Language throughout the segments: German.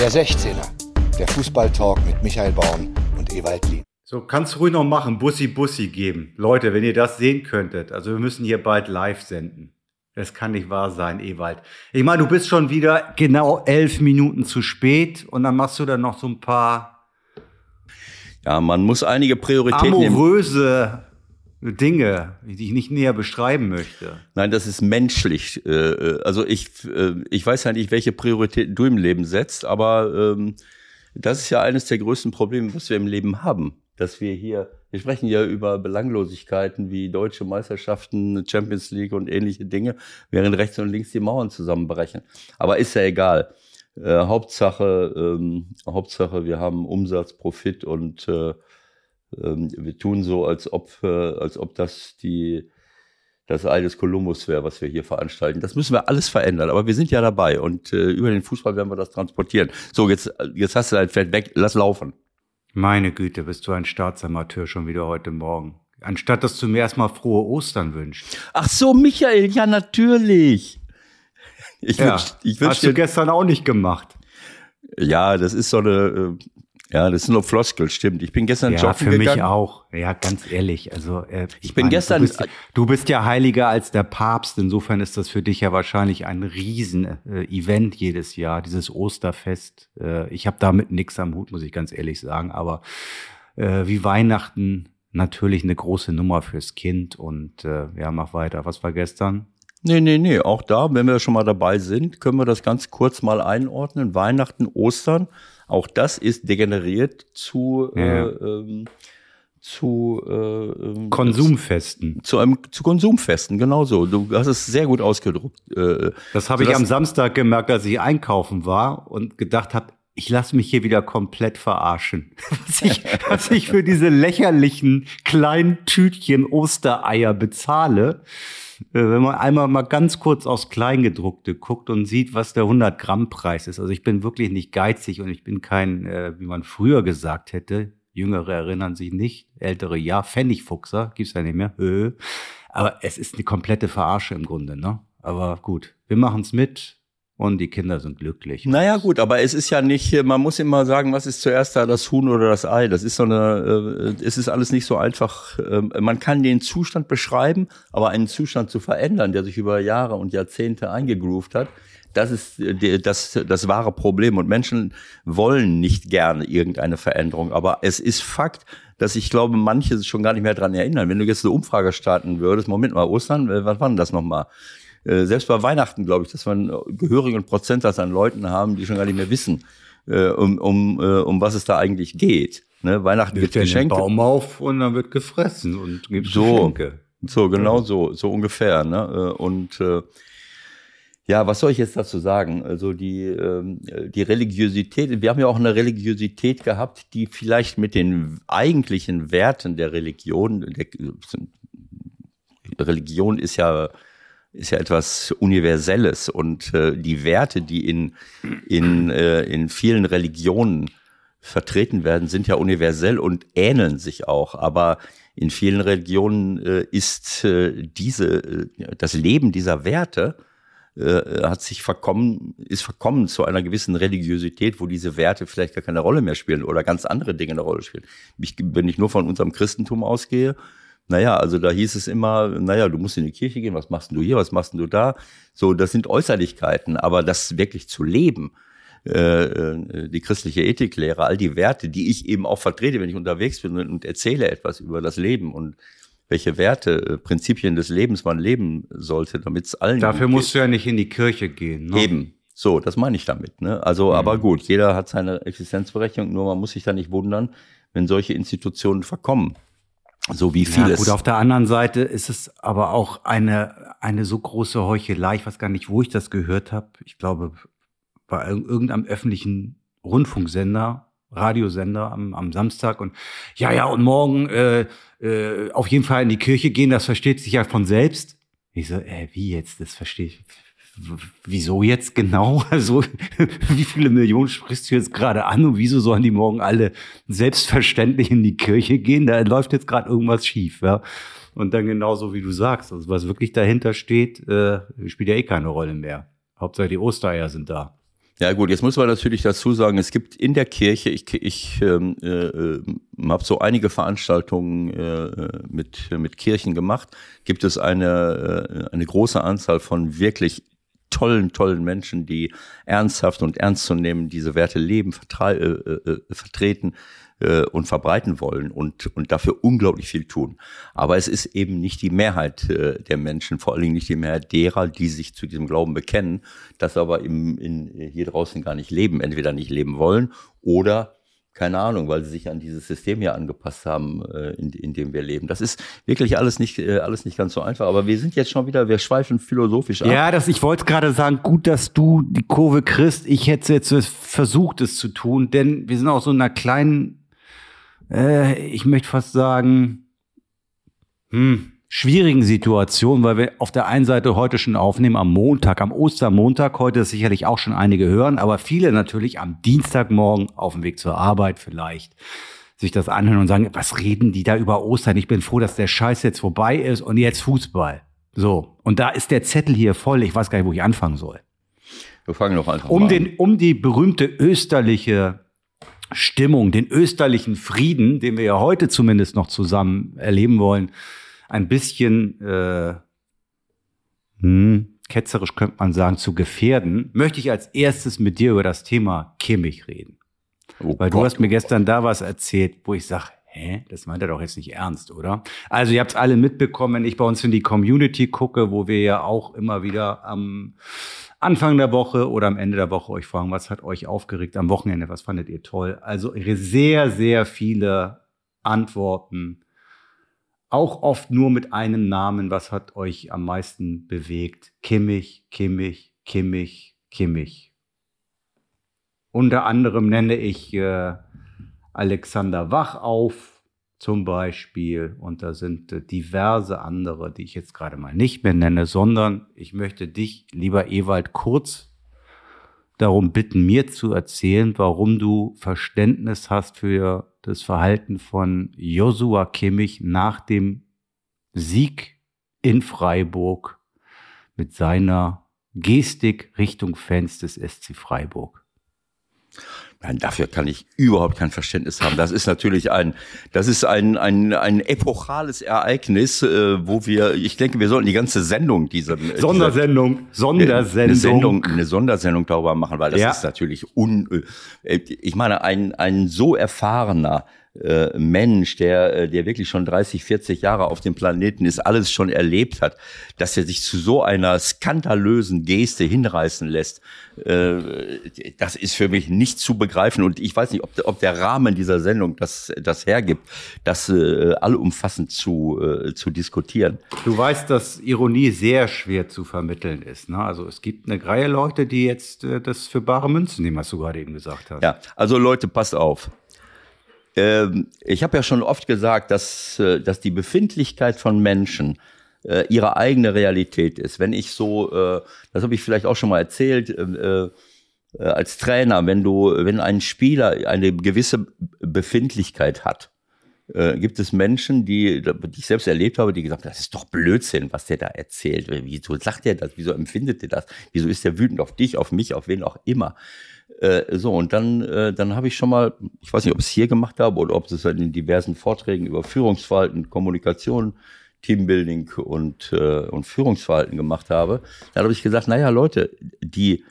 Der 16er, der Fußballtalk mit Michael Baum und Ewald Lien. So, kannst du ruhig noch machen, Bussi Bussi geben. Leute, wenn ihr das sehen könntet, also wir müssen hier bald live senden. Das kann nicht wahr sein, Ewald. Ich meine, du bist schon wieder genau elf Minuten zu spät und dann machst du dann noch so ein paar Ja, man muss einige Prioritäten nehmen. amoröse Dinge, die ich nicht näher beschreiben möchte. Nein, das ist menschlich. Äh, äh, Also ich, äh, ich weiß ja nicht, welche Prioritäten du im Leben setzt, aber ähm, das ist ja eines der größten Probleme, was wir im Leben haben. Dass wir hier, wir sprechen ja über Belanglosigkeiten wie deutsche Meisterschaften, Champions League und ähnliche Dinge, während rechts und links die Mauern zusammenbrechen. Aber ist ja egal. Hauptsache, ähm, Hauptsache, wir haben Umsatz, Profit und ähm, wir tun so, als ob, äh, als ob das die, das Ei des Kolumbus wäre, was wir hier veranstalten. Das müssen wir alles verändern, aber wir sind ja dabei und äh, über den Fußball werden wir das transportieren. So, jetzt, jetzt hast du dein Pferd weg, lass laufen. Meine Güte, bist du ein Staatsamateur schon wieder heute Morgen. Anstatt dass du mir erstmal frohe Ostern wünschst. Ach so, Michael, ja, natürlich. Ich Ja, wünsch, ich wünsch hast du dir, gestern auch nicht gemacht. ja, das ist so eine, äh, ja, das ist nur Floskel, stimmt. Ich bin gestern Ja, joggen für mich gegangen. auch. Ja, ganz ehrlich. Also äh, Ich bin gestern- Du bist, ja- du bist ja heiliger als der Papst. Insofern ist das für dich ja wahrscheinlich ein riesen äh, jedes Jahr, dieses Osterfest. Äh, ich habe damit nichts am Hut, muss ich ganz ehrlich sagen. Aber äh, wie Weihnachten natürlich eine große Nummer fürs Kind. Und äh, ja, mach weiter. Was war gestern? Nee, nee, nee, auch da, wenn wir schon mal dabei sind, können wir das ganz kurz mal einordnen. Weihnachten, Ostern, auch das ist degeneriert zu, Ja. äh, ähm, zu, äh, ähm, Konsumfesten. zu einem zu Konsumfesten, genau so. Du hast es sehr gut ausgedruckt. Äh, Das habe ich am Samstag gemerkt, als ich einkaufen war und gedacht habe, ich lasse mich hier wieder komplett verarschen. Was ich, was ich für diese lächerlichen kleinen Tütchen Ostereier bezahle. Äh, Wenn man einmal mal ganz kurz aufs Kleingedruckte guckt und sieht, was der 100 Gramm Preis ist. Also ich bin wirklich nicht geizig und ich bin kein, äh, wie man früher gesagt hätte, Jüngere erinnern sich nicht, ältere ja, Pfennigfuchser, gibt's ja nicht mehr. Äh. Aber es ist eine komplette Verarsche im Grunde, ne? Aber gut, wir machen's mit und die Kinder sind glücklich. Naja, gut, aber es ist ja nicht, man muss immer sagen, was ist zuerst da, das Huhn oder das Ei. Das ist so eine, äh, es ist alles nicht so einfach. Ähm, Man kann den Zustand beschreiben, aber einen Zustand zu verändern, der sich über Jahre und Jahrzehnte eingegroovt hat, das ist äh, das, das wahre Problem. Und Menschen wollen nicht gerne irgendeine Veränderung. Aber es ist Fakt, dass ich glaube, manche schon gar nicht mehr dran erinnern. Wenn du jetzt eine Umfrage starten würdest, Moment mal, Ostern, äh, was war denn das nochmal? Äh, selbst bei Weihnachten glaube ich, dass wir einen gehörigen Prozentsatz an Leuten haben, die schon gar nicht mehr wissen, äh, um, um, äh, um was es da eigentlich geht. Ne? Weihnachten Wird gibt ja den Geschenke. Baum auf und dann wird gefressen und gibt So. Geschenke. So, genau so, so ungefähr. Ne? Äh, Und äh, ja, was soll ich jetzt dazu sagen? Also die, ähm, die Religiosität, wir haben ja auch eine Religiosität gehabt, die vielleicht mit den eigentlichen Werten der Religion, der, Religion ist ja ist ja etwas Universelles und äh, die Werte, die in, in, äh, in vielen Religionen vertreten werden, sind ja universell und ähneln sich auch. Aber in vielen Religionen äh, ist äh, diese, äh, das Leben dieser Werte äh, hat sich verkommen, ist verkommen zu einer gewissen Religiosität, wo diese Werte vielleicht gar keine Rolle mehr spielen oder ganz andere Dinge eine Rolle spielen. Ich, wenn ich nur von unserem Christentum ausgehe, naja, also da hieß es immer, naja, du musst in die Kirche gehen, was machst denn du hier, was machst denn du da? So, das sind Äußerlichkeiten, aber das wirklich zu leben, äh, äh, die christliche Ethiklehre, all die Werte, die ich eben auch vertrete, wenn ich unterwegs bin und erzähle etwas über das Leben und welche Werte, äh, Prinzipien des Lebens man leben sollte, damit es allen Dafür musst du ja nicht in die Kirche gehen. Ne? Eben. So, das meine ich damit. Ne? Also, aber gut, jeder hat seine Existenzberechtigung, nur man muss sich da nicht wundern, wenn solche Institutionen verkommen. So wie Ja, vieles. gut, auf der anderen Seite ist es aber auch eine, eine so große Heuchelei. Ich weiß gar nicht, wo ich das gehört habe. Ich glaube, bei irg- irgendeinem öffentlichen Rundfunksender, Radiosender am, am Samstag. Und ja, ja, und morgen äh, äh, auf jeden Fall in die Kirche gehen, das versteht sich ja von selbst. Ich so, äh, wie jetzt? Das verstehe ich. Wieso jetzt genau? Also, wie viele Millionen sprichst du jetzt gerade an und wieso sollen die morgen alle selbstverständlich in die Kirche gehen? Da läuft jetzt gerade irgendwas schief, ja. Und dann genauso wie du sagst, also was wirklich dahinter steht, äh, spielt ja eh keine Rolle mehr. Hauptsache die Ostereier sind da. Ja gut, jetzt muss man natürlich dazu sagen, es gibt in der Kirche, ich, ich ähm, äh, habe so einige Veranstaltungen äh, mit, mit Kirchen gemacht, gibt es eine, äh, eine große Anzahl von wirklich tollen, tollen Menschen, die ernsthaft und ernst zu nehmen diese Werte leben, äh, äh, vertreten äh, und verbreiten wollen und, und dafür unglaublich viel tun. Aber es ist eben nicht die Mehrheit äh, der Menschen, vor allen Dingen nicht die Mehrheit derer, die sich zu diesem Glauben bekennen, das aber im, in, hier draußen gar nicht leben, entweder nicht leben wollen oder keine Ahnung, weil sie sich an dieses System hier angepasst haben, äh, in, in dem wir leben. Das ist wirklich alles nicht, äh, alles nicht ganz so einfach. Aber wir sind jetzt schon wieder, wir schweifen philosophisch ab. Ja, das, ich wollte gerade sagen, gut, dass du die Kurve kriegst. Ich hätte jetzt versucht, es zu tun, denn wir sind auch so in einer kleinen äh, ich möchte fast sagen, hm, schwierigen Situation, weil wir auf der einen Seite heute schon aufnehmen am Montag, am Ostermontag, heute sicherlich auch schon einige hören, aber viele natürlich am Dienstagmorgen auf dem Weg zur Arbeit vielleicht sich das anhören und sagen, was reden die da über Ostern? Ich bin froh, dass der Scheiß jetzt vorbei ist und jetzt Fußball. So. Und da ist der Zettel hier voll. Ich weiß gar nicht, wo ich anfangen soll. Wir fangen doch einfach um mal den, Um die berühmte österliche Stimmung, den österlichen Frieden, den wir ja heute zumindest noch zusammen erleben wollen, ein bisschen äh, hm, ketzerisch könnte man sagen, zu gefährden, möchte ich als erstes mit dir über das Thema Kimmich reden. Oh Weil Gott, du hast mir gestern da was erzählt, wo ich sage, hä, das meint er doch jetzt nicht ernst, oder? Also ihr habt es alle mitbekommen, wenn ich bei uns in die Community gucke, wo wir ja auch immer wieder am Anfang der Woche oder am Ende der Woche euch fragen, was hat euch aufgeregt am Wochenende, was fandet ihr toll? Also sehr, sehr viele Antworten, auch oft nur mit einem Namen, was hat euch am meisten bewegt? Kimmich, Kimmich, Kimmich, Kimmich. Unter anderem nenne ich äh, Alexander Wach auf, zum Beispiel. Und da sind äh, diverse andere, die ich jetzt gerade mal nicht mehr nenne, sondern ich möchte dich, lieber Ewald, kurz darum bitten, mir zu erzählen, warum du Verständnis hast für das Verhalten von Joshua Kimmich nach dem Sieg in Freiburg mit seiner Gestik Richtung Fans des SC Freiburg. Nein, dafür kann ich überhaupt kein Verständnis haben. Das ist natürlich ein, das ist ein, ein, ein epochales Ereignis, äh, wo wir, ich denke, wir sollten die ganze Sendung, diese Sondersendung, Sondersendung, eine, Sendung, eine Sondersendung darüber machen, weil das ja. ist natürlich un, äh, ich meine, ein, ein so erfahrener äh, Mensch, der, äh, der wirklich schon 30, 40 Jahre auf dem Planeten ist, alles schon erlebt hat, dass er sich zu so einer skandalösen Geste hinreißen lässt, äh, das ist für mich nicht zu begreifen. Und ich weiß nicht, ob, ob der Rahmen dieser Sendung das, das hergibt, das äh, allumfassend zu, äh, zu diskutieren. Du weißt, dass Ironie sehr schwer zu vermitteln ist. Ne? Also es gibt eine Reihe Leute, die jetzt äh, das für bare Münzen nehmen, was du gerade eben gesagt hast. Ja, also Leute, passt auf. Ähm, ich habe ja schon oft gesagt, dass, äh, dass die Befindlichkeit von Menschen äh, ihre eigene Realität ist. Wenn ich so, äh, das habe ich vielleicht auch schon mal erzählt, äh, äh, als Trainer, wenn du, wenn ein Spieler eine gewisse Befindlichkeit hat, äh, gibt es Menschen, die, die ich selbst erlebt habe, die gesagt haben, das ist doch Blödsinn, was der da erzählt. Wieso sagt er das? Wieso empfindet er das? Wieso ist er wütend auf dich, auf mich, auf wen auch immer? Äh, so, und dann, äh, dann habe ich schon mal, ich weiß nicht, ob ich es hier gemacht habe oder ob es halt in diversen Vorträgen über Führungsverhalten, Kommunikation, Teambuilding und, äh, und Führungsverhalten gemacht habe. Dann habe ich gesagt, naja, Leute, die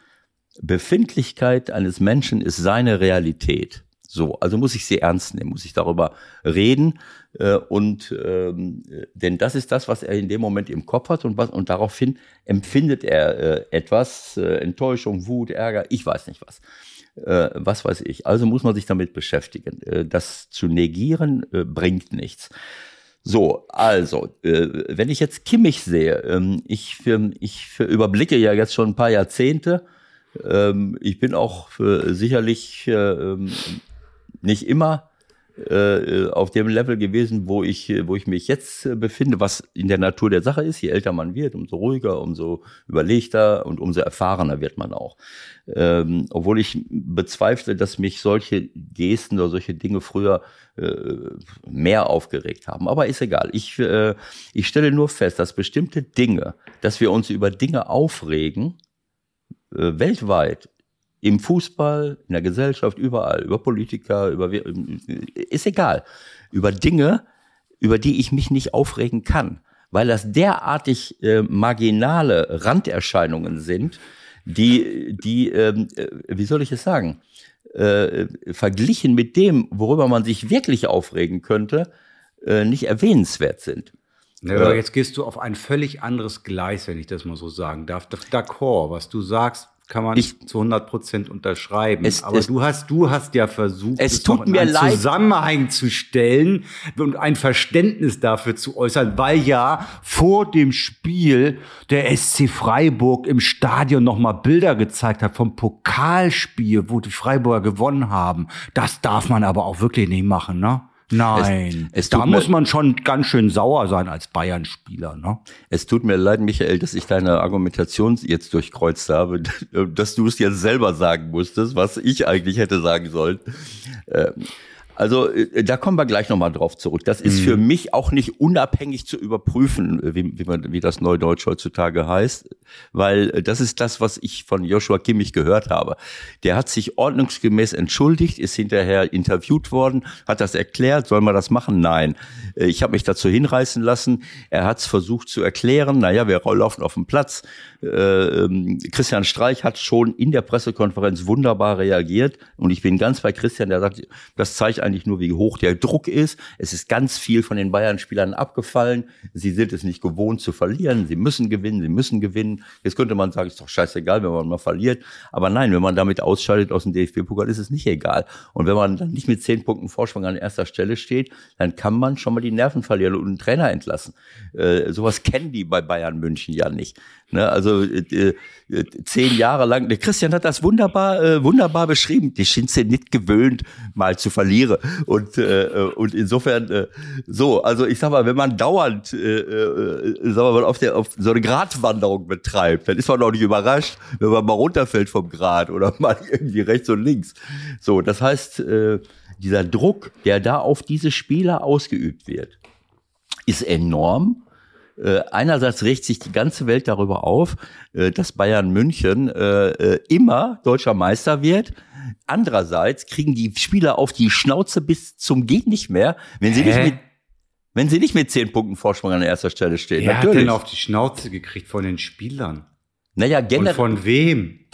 Befindlichkeit eines Menschen ist seine Realität. So, also muss ich sie ernst nehmen, muss ich darüber reden äh, und ähm, denn das ist das, was er in dem Moment im Kopf hat und was und daraufhin empfindet er äh, etwas äh, Enttäuschung, Wut, Ärger, ich weiß nicht was, äh, was weiß ich. Also muss man sich damit beschäftigen. Äh, das zu negieren äh, bringt nichts. So, also, äh, wenn ich jetzt Kimmich sehe, ähm, ich, ich überblicke ja jetzt schon ein paar Jahrzehnte. Ähm, ich bin auch sicherlich äh, ähm, nicht immer äh, auf dem Level gewesen, wo ich, wo ich mich jetzt äh, befinde, was in der Natur der Sache ist. Je älter man wird, umso ruhiger, umso überlegter und umso erfahrener wird man auch. Ähm, obwohl ich bezweifle, dass mich solche Gesten oder solche Dinge früher äh, mehr aufgeregt haben. Aber ist egal. Ich, äh, ich stelle nur fest, dass bestimmte Dinge, dass wir uns über Dinge aufregen, äh, weltweit Im Fußball, in der Gesellschaft, überall, über Politiker, über ist egal, über Dinge, über die ich mich nicht aufregen kann, weil das derartig äh, marginale Randerscheinungen sind, die, die, ähm, äh, wie soll ich es sagen, äh, verglichen mit dem, worüber man sich wirklich aufregen könnte, äh, nicht erwähnenswert sind. Ja, aber jetzt gehst du auf ein völlig anderes Gleis, wenn ich das mal so sagen darf. D'accord, was du sagst, kann man ich, zu 100 Prozent unterschreiben. Es, Aber es, du hast, du hast ja versucht, es, es tut mir einen leid. Zusammenhang zu stellen und ein Verständnis dafür zu äußern, weil ja vor dem Spiel der SC Freiburg im Stadion nochmal Bilder gezeigt hat vom Pokalspiel, wo die Freiburger gewonnen haben. Das darf man aber auch wirklich nicht machen, ne? Nein, es, es da muss man schon ganz schön sauer sein als Bayern-Spieler. Ne? Es tut mir leid, Michael, dass ich deine Argumentation jetzt durchkreuzt habe, dass du es jetzt selber sagen musstest, was ich eigentlich hätte sagen sollen. Ähm, also äh, da kommen wir gleich nochmal drauf zurück. Das ist mhm. für mich auch nicht unabhängig zu überprüfen, wie, wie, man, wie das Neudeutsch heutzutage heißt, weil äh, das ist das, was ich von Joshua Kimmich gehört habe. Der hat sich ordnungsgemäß entschuldigt, ist hinterher interviewt worden, hat das erklärt, soll man das machen? Nein. Äh, ich habe mich dazu hinreißen lassen. Er hat es versucht zu erklären. Naja, wir laufen auf dem Platz. Ähm, Christian Streich hat schon in der Pressekonferenz wunderbar reagiert und ich bin ganz bei Christian, der sagt, das zeigt eigentlich nur, wie hoch der Druck ist. Es ist ganz viel von den Bayern-Spielern abgefallen. Sie sind es nicht gewohnt zu verlieren. Sie müssen gewinnen, sie müssen gewinnen. Jetzt könnte man sagen, ist doch scheißegal, wenn man mal verliert. Aber nein, wenn man damit ausscheidet aus dem DFB-Pokal, ist es nicht egal. Und wenn man dann nicht mit zehn Punkten Vorsprung an erster Stelle steht, dann kann man schon mal die Nerven verlieren und einen Trainer entlassen. Äh, sowas kennen die bei Bayern München ja nicht. Ne, also äh, äh, zehn Jahre lang. Der Christian hat das wunderbar, äh, wunderbar beschrieben. Die sind sie nicht gewöhnt, mal zu verlieren. Und äh, und insofern äh, so. Also ich sag mal, wenn man dauernd, äh, äh, mal, auf der auf so eine Gratwanderung betreibt, dann ist man auch nicht überrascht, wenn man mal runterfällt vom Grat oder mal irgendwie rechts und links. So, das heißt, äh, dieser Druck, der da auf diese Spieler ausgeübt wird, ist enorm äh, einerseits regt sich die ganze Welt darüber auf, äh, dass Bayern München äh, äh, immer deutscher Meister wird. Andererseits kriegen die Spieler auf die Schnauze bis zum geht nicht mehr, wenn sie Hä? nicht mit wenn sie nicht mit zehn Punkten Vorsprung an erster Stelle stehen. Wer Natürlich. hat denn auf die Schnauze gekriegt von den Spielern? Naja, generell. Und von wem?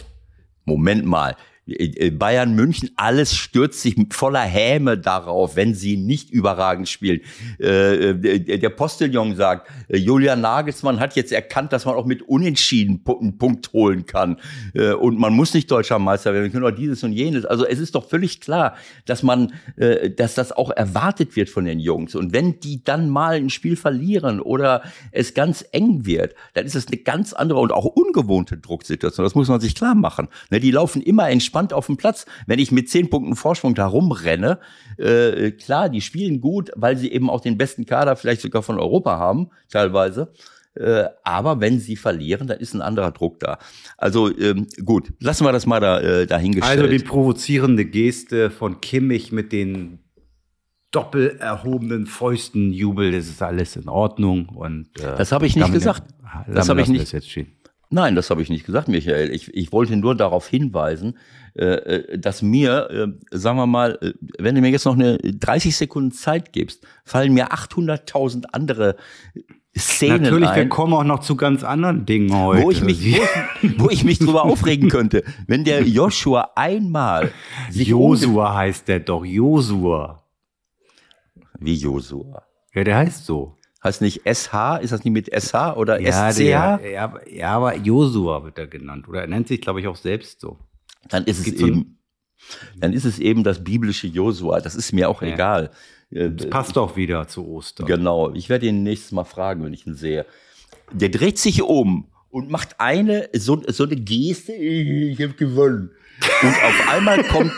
Moment mal. Äh, Bayern München, alles stürzt sich voller Häme darauf, wenn sie nicht überragend spielen. Äh, äh, der Postillon sagt, Julian Nagelsmann hat jetzt erkannt, dass man auch mit Unentschieden einen Punkt holen kann. Und man muss nicht deutscher Meister werden, wir können auch dieses und jenes. Also es ist doch völlig klar, dass man, dass das auch erwartet wird von den Jungs. Und wenn die dann mal ein Spiel verlieren oder es ganz eng wird, dann ist es eine ganz andere und auch ungewohnte Drucksituation. Das muss man sich klar machen. Ne, die laufen immer entspannt entspannt auf dem Platz. Wenn ich mit zehn Punkten Vorsprung da rumrenne, äh, klar, die spielen gut, weil sie eben auch den besten Kader vielleicht sogar von Europa haben, teilweise. Äh, aber wenn sie verlieren, dann ist ein anderer Druck da. Also ähm, gut, lassen wir das mal da äh, dahingestellt. Also die provozierende Geste von Kimmich mit den doppel erhobenen Fäusten Jubel, das ist alles in Ordnung und äh, das habe ich nicht gesagt. Das habe ich nicht. Nein, das habe ich nicht gesagt, Michael. Ich, ich wollte nur darauf hinweisen, äh, äh, dass mir, äh, sagen wir mal, äh, wenn du mir jetzt noch eine 30 Sekunden Zeit gibst, fallen mir 800.000 andere Szenen Natürlich, ein, wir kommen auch noch zu ganz anderen Dingen heute. Wo ich mich, wo ich, wo ich mich drüber aufregen könnte, wenn der Joshua einmal sich Josua heißt der doch, Josua. Wie Josua? Ja, der heißt so. Heißt nicht SH? Ist das nicht mit SH oder ja, SCH? Der, ja, ja, aber Josua wird er genannt. Oder er nennt sich, glaube ich, auch selbst so. Dann ist es eben, dann ist es eben das biblische Josua. Das ist mir auch ja. egal. Äh, das passt doch wieder zu Ostern. Genau. Ich werde ihn nächstes Mal fragen, wenn ich ihn sehe. Der dreht sich um und macht eine, so, so eine Geste. Ich habe gewonnen. Und auf einmal kommt.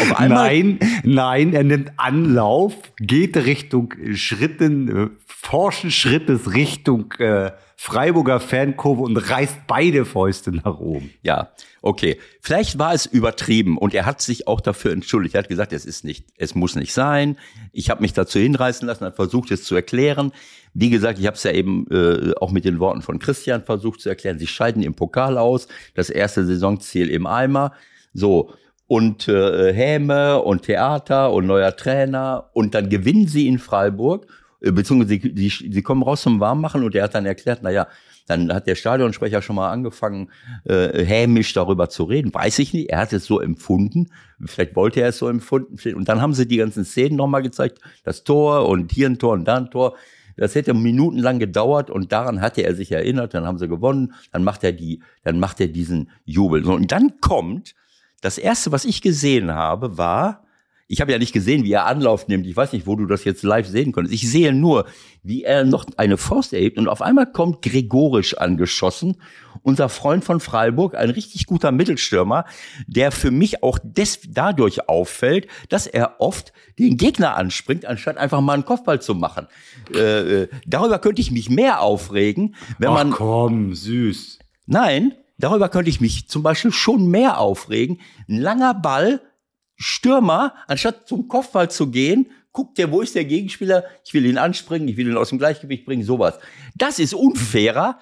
Auf einmal nein, nein, er nimmt Anlauf, geht Richtung Schritten, äh, forschen Schrittes Richtung äh, Freiburger Fankurve und reißt beide Fäuste nach oben. Ja, okay. Vielleicht war es übertrieben und er hat sich auch dafür entschuldigt. Er hat gesagt, es ist nicht, es muss nicht sein. Ich habe mich dazu hinreißen lassen, hat versucht, es zu erklären. Wie gesagt, ich habe es ja eben äh, auch mit den Worten von Christian versucht zu erklären. Sie scheiden im Pokal aus, das erste Saisonziel im Eimer. So. Und äh, Häme und Theater und neuer Trainer. Und dann gewinnen sie in Freiburg, äh, beziehungsweise sie, sie, sie kommen raus zum Warmmachen und er hat dann erklärt, na ja, dann hat der Stadionsprecher schon mal angefangen, äh, hämisch darüber zu reden. Weiß ich nicht. Er hat es so empfunden. Vielleicht wollte er es so empfunden. Und dann haben sie die ganzen Szenen nochmal gezeigt. Das Tor und hier ein Tor und da ein Tor. Das hätte minutenlang gedauert und daran hatte er sich erinnert. Dann haben sie gewonnen. Dann macht er die, dann macht er diesen Jubel. Und dann kommt das erste, was ich gesehen habe, war ich habe ja nicht gesehen, wie er Anlauf nimmt. Ich weiß nicht, wo du das jetzt live sehen konntest. Ich sehe nur, wie er noch eine Faust erhebt und auf einmal kommt Gregorisch angeschossen, unser Freund von Freiburg, ein richtig guter Mittelstürmer, der für mich auch des, dadurch auffällt, dass er oft den Gegner anspringt, anstatt einfach mal einen Kopfball zu machen. Äh, äh darüber könnte ich mich mehr aufregen, wenn Ach, man. komm, süß. Nein, darüber könnte ich mich zum Beispiel schon mehr aufregen. Ein langer Ball Stürmer, anstatt zum Kopfball zu gehen, guckt der, wo ist der Gegenspieler? Ich will ihn anspringen, ich will ihn aus dem Gleichgewicht bringen, sowas. Das ist unfairer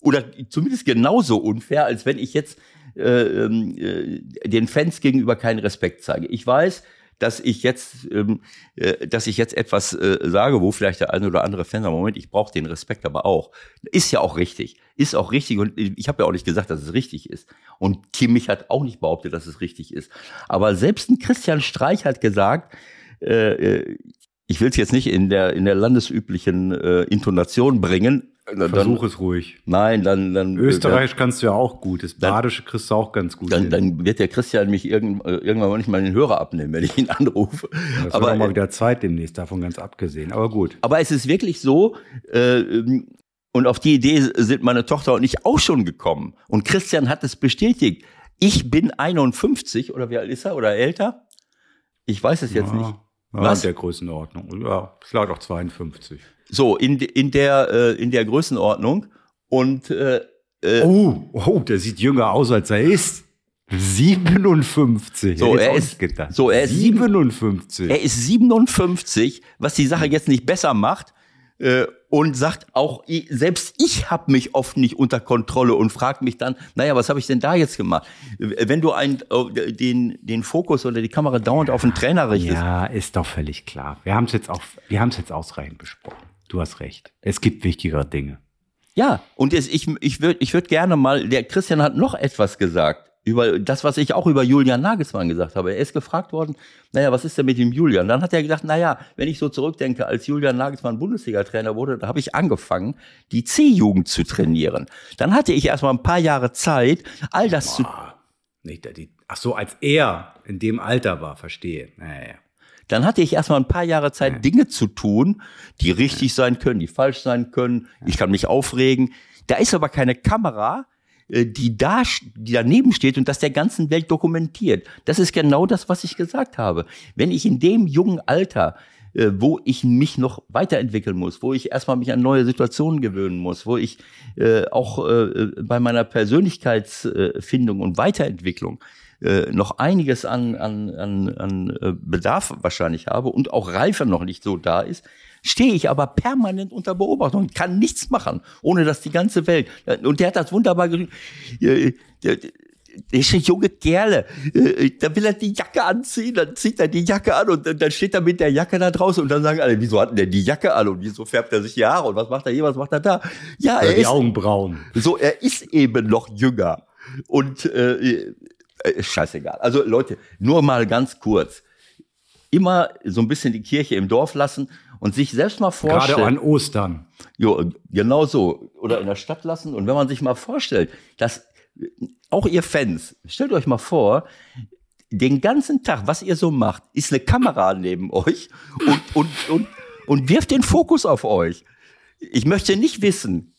oder zumindest genauso unfair, als wenn ich jetzt äh, ähm, äh, den Fans gegenüber keinen Respekt zeige. Ich weiß, dass ich jetzt, ähm, äh, dass ich jetzt etwas äh, sage, wo vielleicht der eine oder andere Fan sagt, Moment, ich brauche den Respekt aber auch. Ist ja auch richtig. Ist auch richtig. Und ich habe ja auch nicht gesagt, dass es richtig ist. Und Kimmich hat auch nicht behauptet, dass es richtig ist. Aber selbst ein Christian Streich hat gesagt, äh, äh ich will es jetzt nicht in der, in der landesüblichen äh, Intonation bringen, dann, Versuch es ruhig. Nein, dann, dann Österreich dann, kannst du ja auch gut. Das Badische kriegst du auch ganz gut. Dann, dann wird der Christian mich irgend, irgendwann nicht mal den Hörer abnehmen, wenn ich ihn anrufe. Das aber mal wieder Zeit demnächst, davon ganz abgesehen. Aber gut. Aber es ist wirklich so, äh, und auf die Idee sind meine Tochter und ich auch schon gekommen. Und Christian hat es bestätigt. Ich bin 51 oder wie alt ist er oder älter? Ich weiß es jetzt ja, nicht. Ja, Was? in der Größenordnung. Ja, vielleicht auch 52. So, in, in, der, äh, in der Größenordnung. Und äh, äh, oh, oh, der sieht jünger aus, als er ist. 57. So, er ist, so, er ist 57. Er ist 57, was die Sache jetzt nicht besser macht. Äh, und sagt auch, selbst ich habe mich oft nicht unter Kontrolle und fragt mich dann, naja, was habe ich denn da jetzt gemacht? Wenn du ein, äh, den, den Fokus oder die Kamera dauernd auf den Trainer richtest. Ja, ist doch völlig klar. Wir haben es jetzt auch, wir haben es jetzt ausreichend besprochen. Du hast recht. Es gibt wichtigere Dinge. Ja, und jetzt, ich, ich würde ich würd gerne mal, der Christian hat noch etwas gesagt über das, was ich auch über Julian Nagelsmann gesagt habe. Er ist gefragt worden, naja, was ist denn mit dem Julian? Dann hat er gedacht, naja, wenn ich so zurückdenke, als Julian Nagelsmann Bundesliga-Trainer wurde, da habe ich angefangen, die C-Jugend zu trainieren. Dann hatte ich erstmal ein paar Jahre Zeit, all das Boah, zu. Nicht, die, ach so, als er in dem Alter war, verstehe. Naja. Dann hatte ich erstmal ein paar Jahre Zeit, ja. Dinge zu tun, die richtig sein können, die falsch sein können. Ich kann mich aufregen. Da ist aber keine Kamera, die da, die daneben steht und das der ganzen Welt dokumentiert. Das ist genau das, was ich gesagt habe. Wenn ich in dem jungen Alter äh, wo ich mich noch weiterentwickeln muss, wo ich erstmal mich an neue Situationen gewöhnen muss, wo ich äh, auch äh, bei meiner Persönlichkeitsfindung und Weiterentwicklung äh, noch einiges an, an, an, an äh, Bedarf wahrscheinlich habe und auch Reife noch nicht so da ist, stehe ich aber permanent unter Beobachtung, kann nichts machen, ohne dass die ganze Welt. Und der hat das wunderbar geschrieben. Äh, der, ist ein junge Kerle. Da will er die Jacke anziehen, dann zieht er die Jacke an und dann steht er mit der Jacke da draußen und dann sagen alle, wieso hat denn der die Jacke an und wieso färbt er sich die Haare und was macht er hier, was macht er da? Ja, er die ist, Augenbrauen. So, er ist eben noch jünger. Und äh, äh, scheißegal. Also Leute, nur mal ganz kurz. Immer so ein bisschen die Kirche im Dorf lassen und sich selbst mal vorstellen. Gerade an Ostern. Jo, genau so. Oder in der Stadt lassen. Und wenn man sich mal vorstellt, dass auch ihr Fans, stellt euch mal vor, den ganzen Tag, was ihr so macht, ist eine Kamera neben euch und, und, und, und wirft den Fokus auf euch. Ich möchte nicht wissen,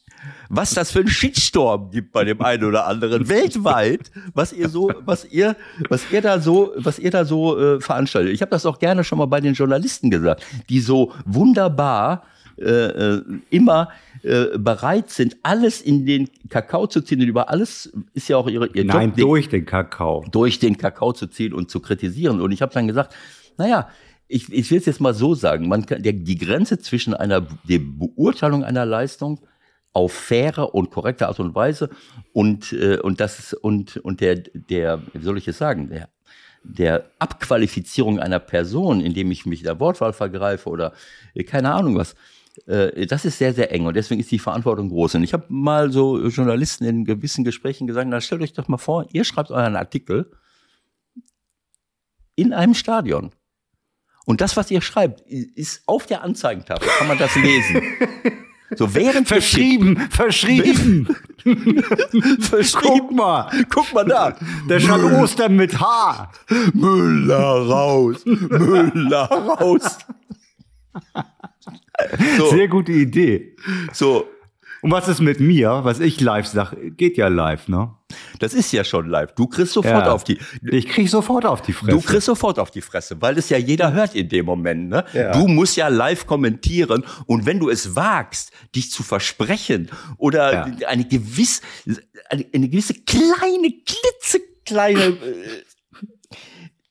was das für ein Shitstorm gibt bei dem einen oder anderen weltweit, was ihr so, was ihr, was ihr da so, was ihr da so äh, veranstaltet. Ich habe das auch gerne schon mal bei den Journalisten gesagt, die so wunderbar äh, äh, immer äh, bereit sind, alles in den Kakao zu ziehen und über alles ist ja auch ihre ihr Nein, Job, durch den Kakao. Durch den Kakao zu ziehen und zu kritisieren. Und ich habe dann gesagt, naja, ich, ich will es jetzt mal so sagen, man kann, der, die Grenze zwischen einer der Beurteilung einer Leistung auf faire und korrekte Art und Weise und äh, und das ist, und und der der wie soll ich es sagen der der Abqualifizierung einer Person, indem ich mich der Wortwahl vergreife oder äh, keine Ahnung was, äh, das ist sehr, sehr eng und deswegen ist die Verantwortung groß. Und ich habe mal so Journalisten in gewissen Gesprächen gesagt, na stellt euch doch mal vor, ihr schreibt euren Artikel in einem Stadion. Und das, was ihr schreibt, ist auf der Anzeigentafel, kann man das lesen. So während verschrieben, verschrieben. verschrieben. Guck mal, Guck mal da. der stand Ostern mit H. Müller raus, Müller raus. So, Sehr gute Idee. so, Und was ist mit mir, was ich live sag, geht ja live, ne? das ist ja schon live. Du kriegst sofort Ja. auf die, Ich krieg sofort auf die Fresse. Du kriegst sofort auf die Fresse, weil es ja jeder hört in dem Moment. Ne? Ja. Du musst ja live kommentieren und wenn du es wagst, dich zu versprechen oder Ja. eine gewiss, eine, eine gewisse kleine, klitzekleine, äh,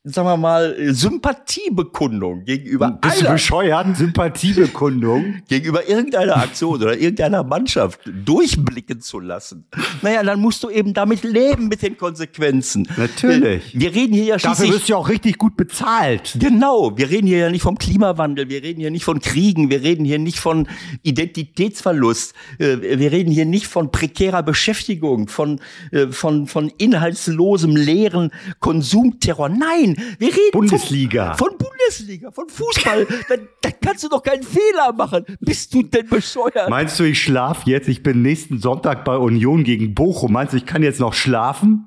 sagen wir mal, Sympathiebekundung gegenüber Bist du einer, bescheuert? Sympathiebekundung. gegenüber irgendeiner Aktion oder irgendeiner Mannschaft durchblicken zu lassen. Naja, dann musst du eben damit leben mit den Konsequenzen. Natürlich. Wir reden hier ja Dafür schließlich wirst du ja auch richtig gut bezahlt. Genau, wir reden hier ja nicht vom Klimawandel, wir reden hier nicht von Kriegen, wir reden hier nicht von Identitätsverlust, äh, wir reden hier nicht von prekärer Beschäftigung, von, äh, von, von inhaltslosem, leeren Konsumterror. Nein, wir reden Bundesliga. Von, von Bundesliga, von Fußball. da, da kannst du doch keinen Fehler machen. Bist du denn bescheuert? Meinst du, ich schlaf jetzt? Ich bin nächsten Sonntag bei Union gegen Bochum. Meinst du, ich kann jetzt noch schlafen?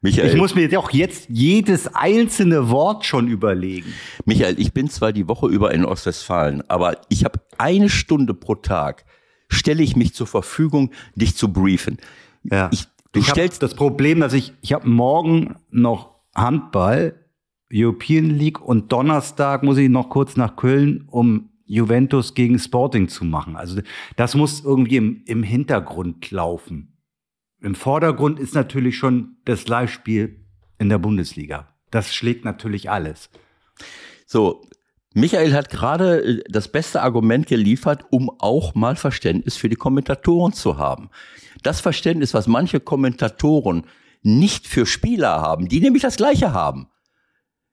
Michael, Ich muss mir doch jetzt jedes einzelne Wort schon überlegen. Michael, ich bin zwar die Woche über in Ostwestfalen, aber ich habe eine Stunde pro Tag, stelle ich mich zur Verfügung, dich zu briefen. Ja. Ich, du ich stellst das Problem, dass ich, ich habe morgen noch Handball, European League und Donnerstag muss ich noch kurz nach Köln, um Juventus gegen Sporting zu machen. Also das muss irgendwie im, im Hintergrund laufen. Im Vordergrund ist natürlich schon das Live-Spiel in der Bundesliga. Das schlägt natürlich alles. So, Michael hat gerade äh, das beste Argument geliefert, um auch mal Verständnis für die Kommentatoren zu haben. Das Verständnis, was manche Kommentatoren nicht für Spieler haben, die nämlich das Gleiche haben.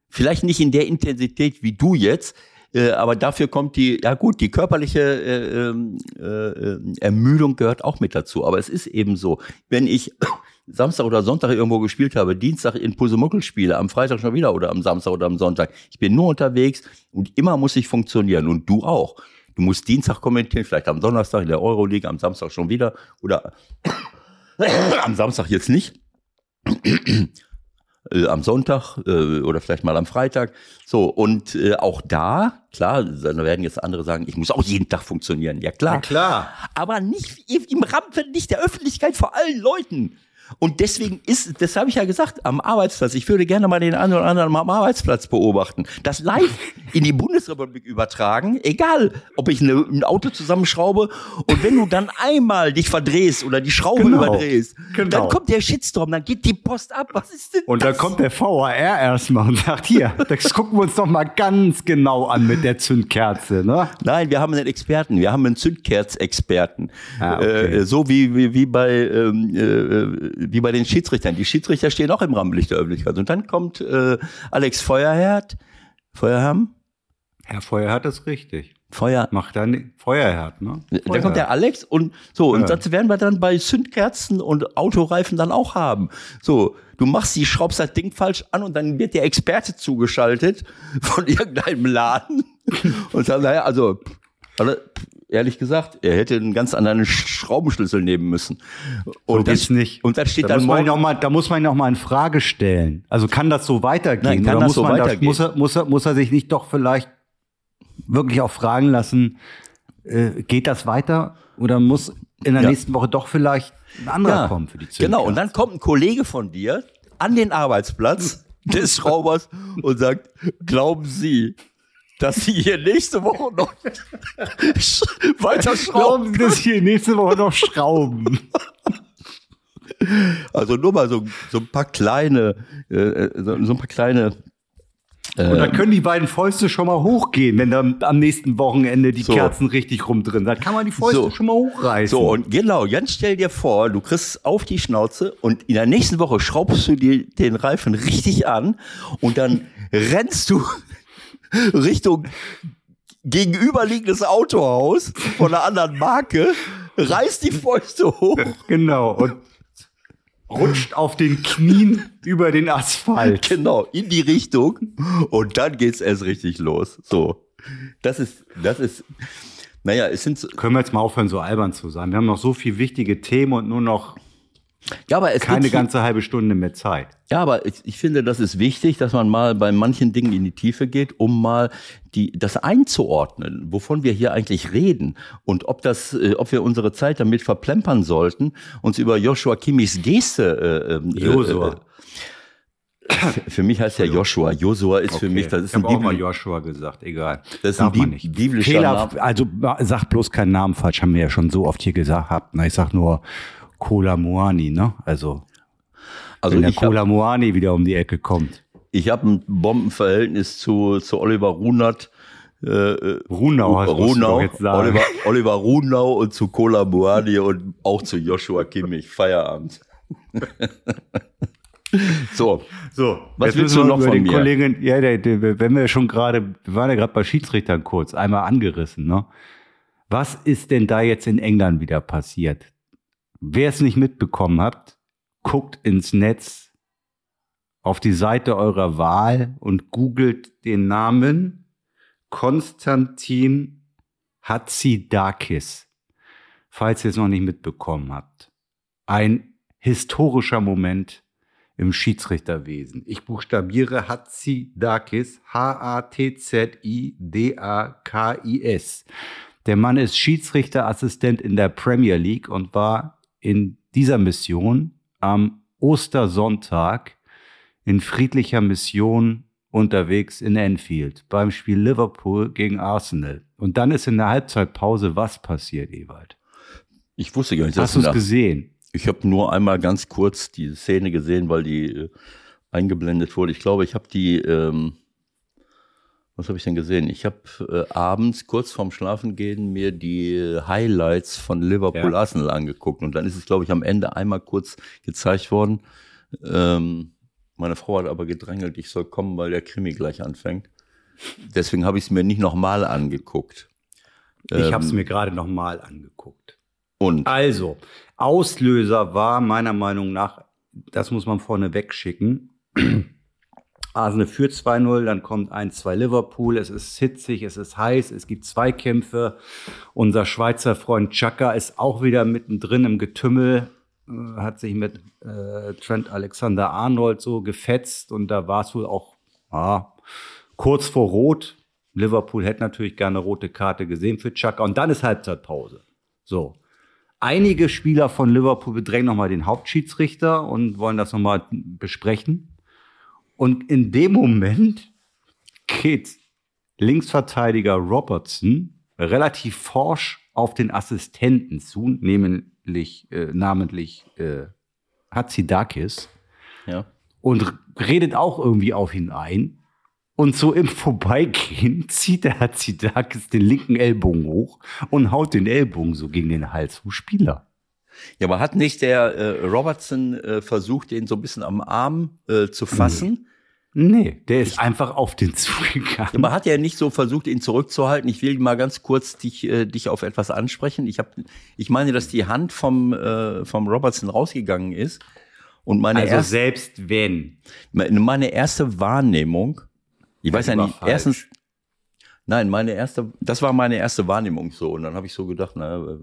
Vielleicht nicht in der Intensität wie du jetzt, äh, aber dafür kommt die, ja gut, die körperliche äh, ähm, äh, Ermüdung gehört auch mit dazu. Aber es ist eben so, wenn ich Samstag oder Sonntag irgendwo gespielt habe, Dienstag in Pusemuckel spiele, am Freitag schon wieder oder am Samstag oder am Sonntag. Ich bin nur unterwegs und immer muss ich funktionieren und du auch. Du musst Dienstag kommentieren, vielleicht am Donnerstag in der Euroleague, am Samstag schon wieder oder am Samstag jetzt nicht. Äh, am Sonntag äh, oder vielleicht mal am Freitag. So, und äh, auch da, klar, dann werden jetzt andere sagen, ich muss auch jeden Tag funktionieren. Ja, klar. klar. Aber nicht im Rampenlicht der Öffentlichkeit vor allen Leuten. Und deswegen ist, das habe ich ja gesagt, am Arbeitsplatz, ich würde gerne mal den einen oder anderen am Arbeitsplatz beobachten. Das live in die Bundesrepublik übertragen, egal, ob ich eine, ein Auto zusammenschraube und wenn du dann einmal dich verdrehst oder die Schraube Genau. überdrehst, Genau. dann kommt der Shitstorm, dann geht die Post ab. Was ist denn Und dann das? kommt der VAR erstmal und sagt, hier, das gucken wir uns doch mal ganz genau an mit der Zündkerze, ne? Nein, wir haben einen Experten, wir haben einen Zündkerz-Experten. Ah, okay. äh, so wie, wie, wie, bei, ähm, äh, wie bei den Schiedsrichtern. Die Schiedsrichter stehen auch im Rampenlicht der Öffentlichkeit. Und dann kommt äh, Alex Feuerherd, Feuerham, Herr Feuerherd ist richtig. Feuer. Macht dann Feuerherd, ne? Da kommt der Alex und so, und Ja. das werden wir dann bei Zündkerzen und Autoreifen dann auch haben. So, du machst die, schraubst das Ding falsch an und dann wird der Experte zugeschaltet von irgendeinem Laden und sagt, naja, also, also, ehrlich gesagt, er hätte einen ganz anderen Sch- Schraubenschlüssel nehmen müssen. Und so geht's nicht. Und das steht da dann muss man noch mal, Da muss man noch mal in Frage stellen. Also kann das so weitergehen? Nein, kann das muss so weitergehen? muss, er, muss, er, muss er sich nicht doch vielleicht wirklich auch fragen lassen, äh, geht das weiter? Oder muss in der Ja. nächsten Woche doch vielleicht ein anderer kommen für die Zündkerze? Genau, und dann kommt ein Kollege von dir an den Arbeitsplatz des Schraubers und sagt, glauben Sie, dass Sie hier nächste Woche noch weiter schrauben Glauben Sie, dass hier nächste Woche noch schrauben? Also nur mal so, so ein paar kleine, äh, so, so ein paar kleine Und dann können die beiden Fäuste schon mal hochgehen, wenn dann am nächsten Wochenende die So. Kerzen richtig rumdrin. Dann kann man die Fäuste So. schon mal hochreißen. So, und genau, jetzt stell dir vor, du kriegst auf die Schnauze und in der nächsten Woche schraubst du dir den Reifen richtig an und dann rennst du Richtung gegenüberliegendes Autohaus von einer anderen Marke, reißt die Fäuste hoch. Genau. Und rutscht auf den Knien über den Asphalt. Genau, in die Richtung und dann geht's erst richtig los. So. Das ist, das ist, naja, es sind, Können wir jetzt mal aufhören, so albern zu sein? Wir haben noch so viel wichtige Themen und nur noch ja, aber es keine ganze halbe Stunde mehr Zeit. Ja, aber ich, ich finde, das ist wichtig, dass man mal bei manchen Dingen in die Tiefe geht, um mal die, das einzuordnen, wovon wir hier eigentlich reden und ob das, äh, ob wir unsere Zeit damit verplempern sollten, uns über Joshua Kimmichs Geste. Äh, ähm, Josua. Äh, für, für mich heißt ja Joshua. Josua ist für mich, das ist ich ein auch mal Joshua gesagt, egal. Das ist Darf ein Bib- biblischer Fehler, Name. also sag bloß keinen Namen falsch, haben wir ja schon so oft hier gesagt. Na, ich sag nur Cola Moani, ne? Also, also wenn der habe Cola Moani wieder um die Ecke kommt. ich hab ein Bombenverhältnis zu, zu Oliver Runert. Äh, äh, Runau hast Runau, jetzt sagen. Oliver, Oliver Runau und zu Cola Moani und auch zu Joshua Kimmich. Feierabend. so, So, Was willst du noch von den mir? Kollegen, ja, der, der, wenn wir schon gerade, wir waren ja gerade bei Schiedsrichtern kurz, einmal angerissen, ne? Was ist denn da jetzt in England wieder passiert? Wer es nicht mitbekommen hat, guckt ins Netz auf die Seite eurer Wahl und googelt den Namen Konstantin Hatzidakis, falls ihr es noch nicht mitbekommen habt. Ein historischer Moment im Schiedsrichterwesen. Ich buchstabiere Hatzidakis, H-A-T-Z-I-D-A-K-I-S. Der Mann ist Schiedsrichterassistent in der Premier League und war in dieser Mission am Ostersonntag in friedlicher Mission unterwegs in Enfield beim Spiel Liverpool gegen Arsenal. Und dann ist in der Halbzeitpause was passiert, Ewald? ich wusste gar nicht, Hast dass du es gesehen? Ich habe nur einmal ganz kurz die Szene gesehen, weil die äh, eingeblendet wurde. Ich glaube, ich habe die, ähm, was habe ich denn gesehen? Ich habe äh, abends kurz vorm Schlafengehen mir die Highlights von Liverpool Ja. Arsenal angeguckt und dann ist es, glaube ich, am Ende einmal kurz gezeigt worden. Ähm, meine Frau hat aber gedrängelt, ich soll kommen, weil der Krimi gleich anfängt. Deswegen habe ich es mir nicht nochmal angeguckt. Ich habe es Ähm, mir gerade nochmal angeguckt. Und Also, Auslöser war meiner Meinung nach, das muss man vorne wegschicken. Arsenal führt 2-0, dann kommt 1-2 Liverpool, es ist hitzig, es ist heiß, es gibt Zweikämpfe. Unser Schweizer Freund Chaka ist auch wieder mittendrin im Getümmel, äh, hat sich mit äh, Trent Alexander Arnold so gefetzt und da war es wohl auch ah, kurz vor Rot. Liverpool hätte natürlich gerne eine rote Karte gesehen für Chaka und dann ist Halbzeitpause. So. Einige Spieler von Liverpool bedrängen nochmal den Hauptschiedsrichter und wollen das nochmal besprechen. Und in dem Moment geht Linksverteidiger Robertson relativ forsch auf den Assistenten zu, nämlich äh, namentlich äh, Hatzidakis, ja. und redet auch irgendwie auf ihn ein. Und so im Vorbeigehen zieht der Hatzidakis den linken Ellbogen hoch und haut den Ellbogen so gegen den Hals vom Spieler. Ja, aber hat nicht der äh, Robertson äh, versucht, den so ein bisschen am Arm äh, zu fassen? Nee, der ist einfach auf den zugegangen. Aber hat er nicht so versucht, ihn zurückzuhalten? Ich will mal ganz kurz dich, äh, dich auf etwas ansprechen. Ich, hab, ich meine, dass die Hand vom, äh, vom Robertson rausgegangen ist. Und meine, also erste, selbst wenn. meine erste Wahrnehmung, ich weiß ja nicht, falsch. erstens, nein, meine erste, das war meine erste Wahrnehmung so. Und dann habe ich so gedacht, na, äh,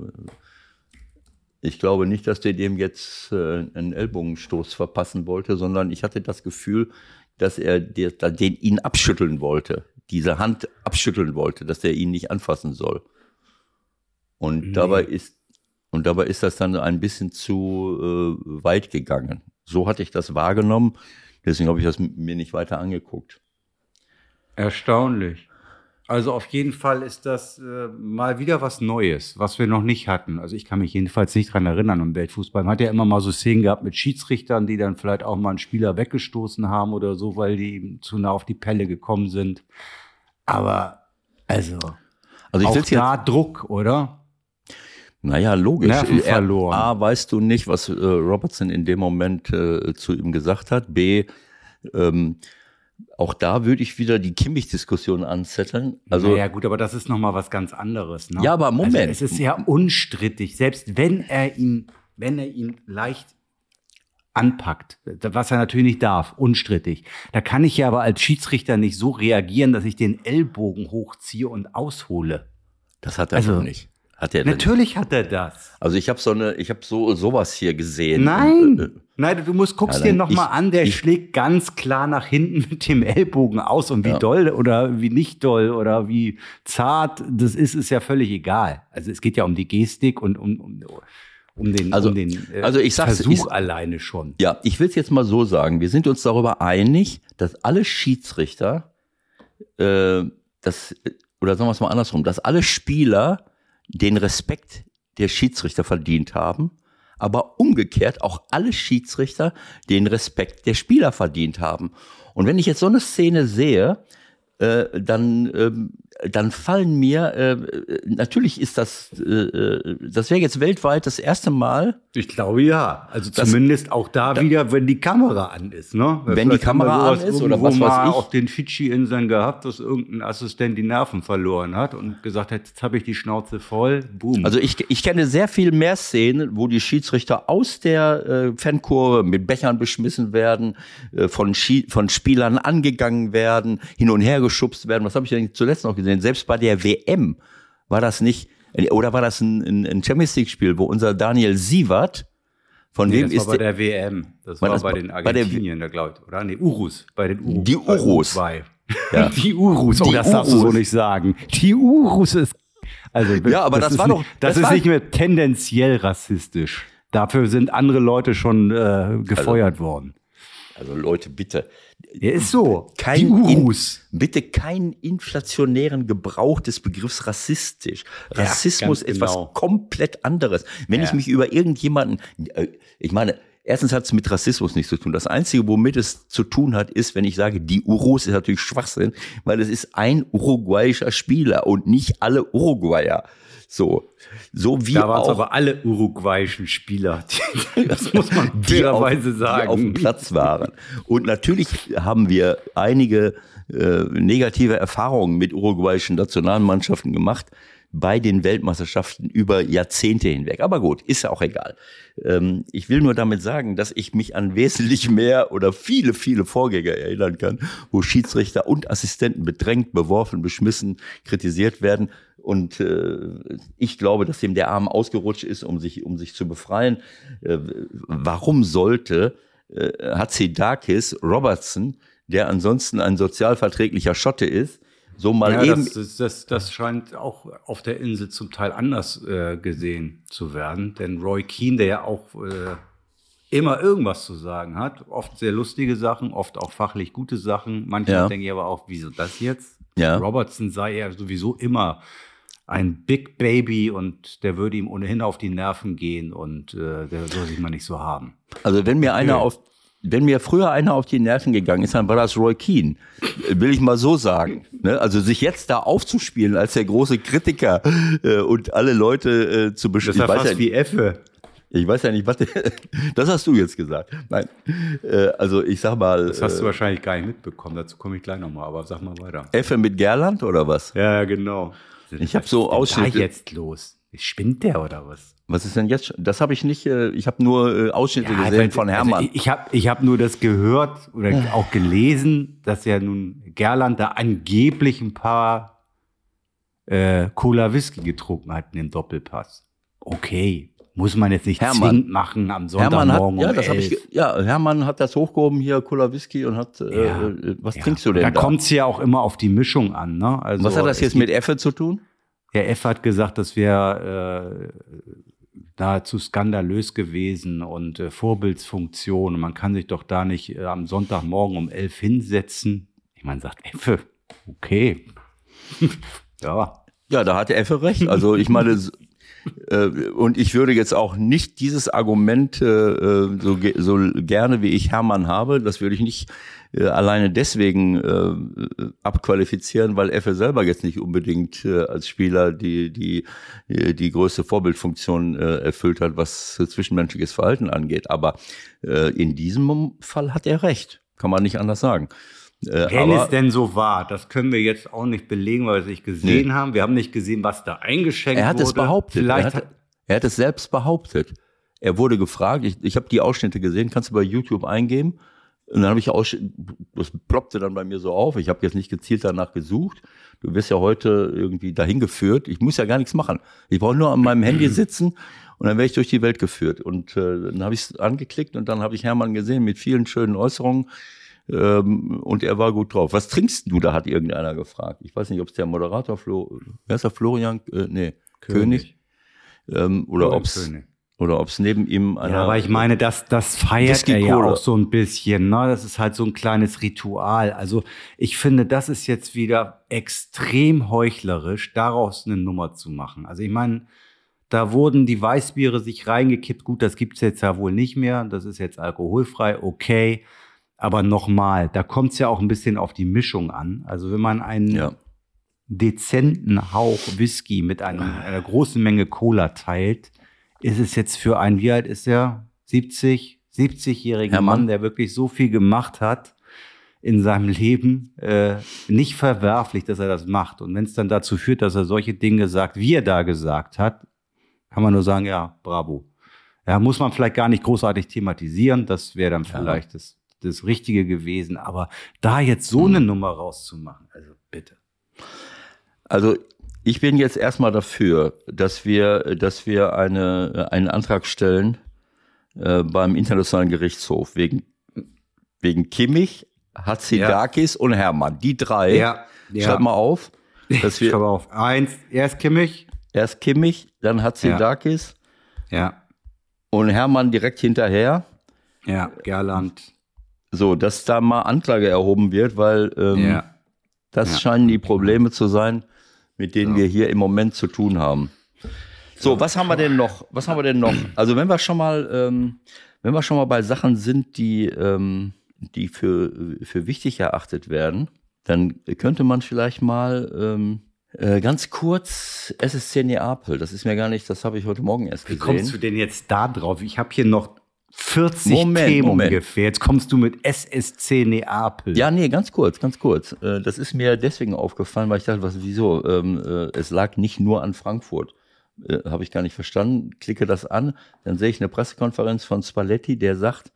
ich glaube nicht, dass der dem jetzt äh, einen Ellbogenstoß verpassen wollte, sondern ich hatte das Gefühl, dass er den ihn abschütteln wollte, diese Hand abschütteln wollte, dass er ihn nicht anfassen soll. Und Nee. dabei ist und dabei ist das dann ein bisschen zu äh, weit gegangen. So hatte ich das wahrgenommen. Deswegen habe ich das mir nicht weiter angeguckt. Erstaunlich. Also auf jeden Fall ist das äh, mal wieder was Neues, was wir noch nicht hatten. Also ich kann mich jedenfalls nicht dran erinnern im Weltfußball. Man hat ja immer mal so Szenen gehabt mit Schiedsrichtern, die dann vielleicht auch mal einen Spieler weggestoßen haben oder so, weil die ihm zu nah auf die Pelle gekommen sind. Aber also, Also ich auch da Druck, oder? Naja, logisch. Nerven Er- verloren. A, weißt du nicht, was äh, Robertson in dem Moment äh, zu ihm gesagt hat. B, ähm, auch da würde ich wieder die Kimmich-Diskussion anzetteln. Also, naja, gut, aber das ist noch mal was ganz anderes. Ne? Ja, aber Moment. Also es ist ja unstrittig, selbst wenn er ihn, wenn er ihn leicht anpackt, was er natürlich nicht darf, unstrittig. Da kann ich ja aber als Schiedsrichter nicht so reagieren, dass ich den Ellbogen hochziehe und aushole. das hat er also, doch nicht. Hat er? Natürlich hat er das. Also ich habe so eine, ich habe so sowas hier gesehen. Nein, Äh, nein, du musst guckst Ja, dir dann noch mal ich- an, der ich- schlägt ganz klar nach hinten mit dem Ellbogen aus und wie Ja. doll oder wie nicht doll oder wie zart das ist, ist ja völlig egal. Also es geht ja um die Gestik und um, um, um den, Also- um den äh, also ich sag's- Versuch ich- alleine schon. Ja, ich will es jetzt mal so sagen. Wir sind uns darüber einig, dass alle Schiedsrichter, äh, das, oder sagen wir es mal andersrum, dass alle Spieler den Respekt der Schiedsrichter verdient haben, aber umgekehrt auch alle Schiedsrichter den Respekt der Spieler verdient haben. Und wenn ich jetzt so eine Szene sehe, äh, dann, ähm, dann fallen mir, äh, natürlich ist das, äh, äh, das wäre jetzt weltweit das erste Mal, Ich glaube ja. Also zumindest auch da, wieder, wenn die Kamera an ist, ne? Wenn die Kamera an ist oder was weiß ich. auf den Fidschi-Inseln gehabt, dass irgendein Assistent die Nerven verloren hat und gesagt hat, jetzt habe ich die Schnauze voll. Boom. Also ich, ich kenne sehr viel mehr Szenen, wo die Schiedsrichter aus der äh, Fankurve mit Bechern beschmissen werden, äh, von, Schi von Spielern angegangen werden, hin und her geschubst werden. Was habe ich denn zuletzt noch gesehen? Selbst bei der WM war das nicht, oder war das ein, ein, Champions League-Spiel, wo unser Daniel Sievert, von Nee, wem das ist war bei der, WM. Das War das bei den Argentiniern, da glaube ich, oder? Nee, Urus. Bei den Urus. Die Urus. Ja. Die Urus. Oh, Die das darfst du so nicht sagen. Die Urus ist. Also, Ja, aber das ist war nicht, doch- Das, das ist nicht mehr tendenziell rassistisch. Dafür sind andere Leute schon äh, gefeuert worden. also Leute, bitte, Der ist so. kein die Urus. In, bitte keinen inflationären Gebrauch des Begriffs rassistisch. Rassismus ganz ist genau. komplett anderes. Wenn ich mich über irgendjemanden, äh, ich meine, erstens hat es mit Rassismus nichts zu tun. Das Einzige, womit es zu tun hat, ist, wenn ich sage, die Urus ist natürlich Schwachsinn, weil es ist ein uruguayischer Spieler und nicht alle Uruguayer. So, so wie Da waren es aber alle uruguayischen Spieler. Das muss man die auf, fairerweise die sagen. auf dem Platz waren. Und natürlich haben wir einige äh, negative Erfahrungen mit uruguayischen Nationalmannschaften gemacht bei den Weltmeisterschaften über Jahrzehnte hinweg. Aber gut, ist ja auch egal. Ähm, ich will nur damit sagen, dass ich mich an wesentlich mehr oder viele, viele Vorgänger erinnern kann, wo Schiedsrichter und Assistenten bedrängt, beworfen, beschmissen, kritisiert werden. Und äh, ich glaube, dass dem der Arm ausgerutscht ist, um sich, um sich zu befreien. Äh, warum sollte äh, Hatzidakis Robertson, der ansonsten ein sozialverträglicher Schotte ist, so mal Ja, eben das, das, das, das scheint auch auf der Insel zum Teil anders äh, gesehen zu werden. Denn Roy Keane, der ja auch äh, immer irgendwas zu sagen hat, oft sehr lustige Sachen, oft auch fachlich gute Sachen. Manchmal Ja. denke ich aber auch, wieso das jetzt? Ja. Robertson sei ja sowieso immer ein Big Baby und der würde ihm ohnehin auf die Nerven gehen und äh, der soll sich mal nicht so haben. Also wenn mir einer auf, wenn mir früher einer auf die Nerven gegangen ist, dann war das Roy Keane. Will ich mal so sagen. Ne? Also sich jetzt da aufzuspielen als der große Kritiker äh, und alle Leute äh, zu Das ja Ich, weiß fast ja, wie Effe. ich weiß ja nicht, was. das hast du jetzt gesagt. Nein. Äh, also ich sag mal, Das hast du äh, wahrscheinlich gar nicht mitbekommen. Dazu komme ich gleich nochmal, aber sag mal weiter. Effe mit Gerland oder was? Ja, genau. Ich habe so Was ist denn Ausschnitte. da jetzt los? Spinnt der oder was? Was ist denn jetzt? schon? Das habe ich nicht. Äh, ich habe nur äh, Ausschnitte gesehen weil- von Hermann. Also ich ich habe ich hab nur das gehört oder auch gelesen, dass ja nun Gerland da angeblich ein paar äh, Cola Whisky getrunken hat in dem Doppelpass. Okay, muss man jetzt nicht Hermann. zwingend machen am Hermann hat, Sonntagmorgen ja, um ich, 11. ge- ja, Hermann hat das hochgehoben hier, Cola Whisky und hat, äh, Ja. äh, was Ja. trinkst du denn Da da? kommt es ja auch immer auf die Mischung an. Ne? Also, was hat das jetzt mit Effe zu tun? Der F hat gesagt, das wäre äh, nahezu skandalös gewesen und äh, Vorbildsfunktion. Und man kann sich doch da nicht äh, am Sonntagmorgen um elf hinsetzen. Ich meine, sagt Effe, okay. ja. Ja, da hatte Effe recht. Also ich meine, und ich würde jetzt auch nicht dieses Argument äh, äh so, so gerne wie ich Hermann habe, das würde ich nicht äh, alleine deswegen äh, abqualifizieren, weil Effe selber jetzt nicht unbedingt äh, als Spieler die die die größte Vorbildfunktion äh, erfüllt hat, was zwischenmenschliches Verhalten angeht. Aber äh, in diesem Fall hat er recht, kann man nicht anders sagen. Äh, Wenn es denn so war, das können wir jetzt auch nicht belegen, weil wir es nicht gesehen nee. haben. Wir haben nicht gesehen, was da eingeschenkt wurde. Er hat wurde. es behauptet. Vielleicht er hat, er hat es selbst behauptet. Er wurde gefragt, ich, ich habe die Ausschnitte gesehen, kannst du bei YouTube eingeben. Und dann habe ich auch, das ploppte dann bei mir so auf. Ich habe jetzt nicht gezielt danach gesucht. Du wirst ja heute irgendwie dahin geführt. Ich muss ja gar nichts machen. Ich brauche nur an meinem Handy sitzen und dann werde ich durch die Welt geführt. Und äh, dann habe ich es angeklickt und dann habe ich Hermann gesehen mit vielen schönen Äußerungen. Ähm, und er war gut drauf. Was trinkst du? Da hat irgendeiner gefragt. Ich weiß nicht, ob es der Moderator Flo, wer ist der Florian? Äh, nee, König. König. Ähm, oder ob es oder ob es neben ihm einer. Ja, aber ich meine, das, das feiert er ja auch so ein bisschen. Ne? Das ist halt so ein kleines Ritual. Also ich finde, das ist jetzt wieder extrem heuchlerisch, daraus eine Nummer zu machen. Also ich meine, da wurden die Weißbiere sich reingekippt. Gut, das gibt's jetzt ja wohl nicht mehr. Das ist jetzt alkoholfrei, okay. Aber nochmal, da kommt es ja auch ein bisschen auf die Mischung an. Also wenn man einen ja. dezenten Hauch Whisky mit einem, einer großen Menge Cola teilt, ist es jetzt für einen, wie alt ist er? 70, 70-jährigen Mann, der wirklich so viel gemacht hat in seinem Leben, äh, nicht verwerflich, dass er das macht. Und wenn es dann dazu führt, dass er solche Dinge sagt, wie er da gesagt hat, kann man nur sagen, ja, bravo. Ja, muss man vielleicht gar nicht großartig thematisieren. Das wäre dann ja. vielleicht das das Richtige gewesen. Aber da jetzt so eine mhm. Nummer rauszumachen, also bitte. Also ich bin jetzt erstmal dafür, dass wir, dass wir eine, einen Antrag stellen äh, beim Internationalen Gerichtshof wegen, wegen Kimmich, Hatzidakis ja. und Hermann. Die drei. Ja. ja. Schreib mal auf. Dass wir, Schreib auf. Eins, erst Kimmich. Erst Kimmich, dann Hatzidakis. Ja. ja. Und Hermann direkt hinterher. Ja, Gerland. So, dass da mal Anklage erhoben wird, weil ähm, ja. das ja. scheinen die Probleme zu sein, mit denen ja. wir hier im Moment zu tun haben. So, was haben wir denn noch? Was haben wir denn noch? Also wenn wir schon mal, ähm, wenn wir schon mal bei Sachen sind, die, ähm, die für, für wichtig erachtet werden, dann könnte man vielleicht mal ähm, äh, ganz kurz SSC Neapel. Das ist mir gar nicht, das habe ich heute Morgen erst gesehen. Wie kommst du denn jetzt da drauf? Ich habe hier noch 40 Moment, Themen Moment. ungefähr. Jetzt kommst du mit SSC Neapel. Ja, nee, ganz kurz, ganz kurz. Äh, das ist mir deswegen aufgefallen, weil ich dachte, was, wieso? Ähm, äh, es lag nicht nur an Frankfurt. Äh, Habe ich gar nicht verstanden. Klicke das an, dann sehe ich eine Pressekonferenz von Spalletti, der sagt,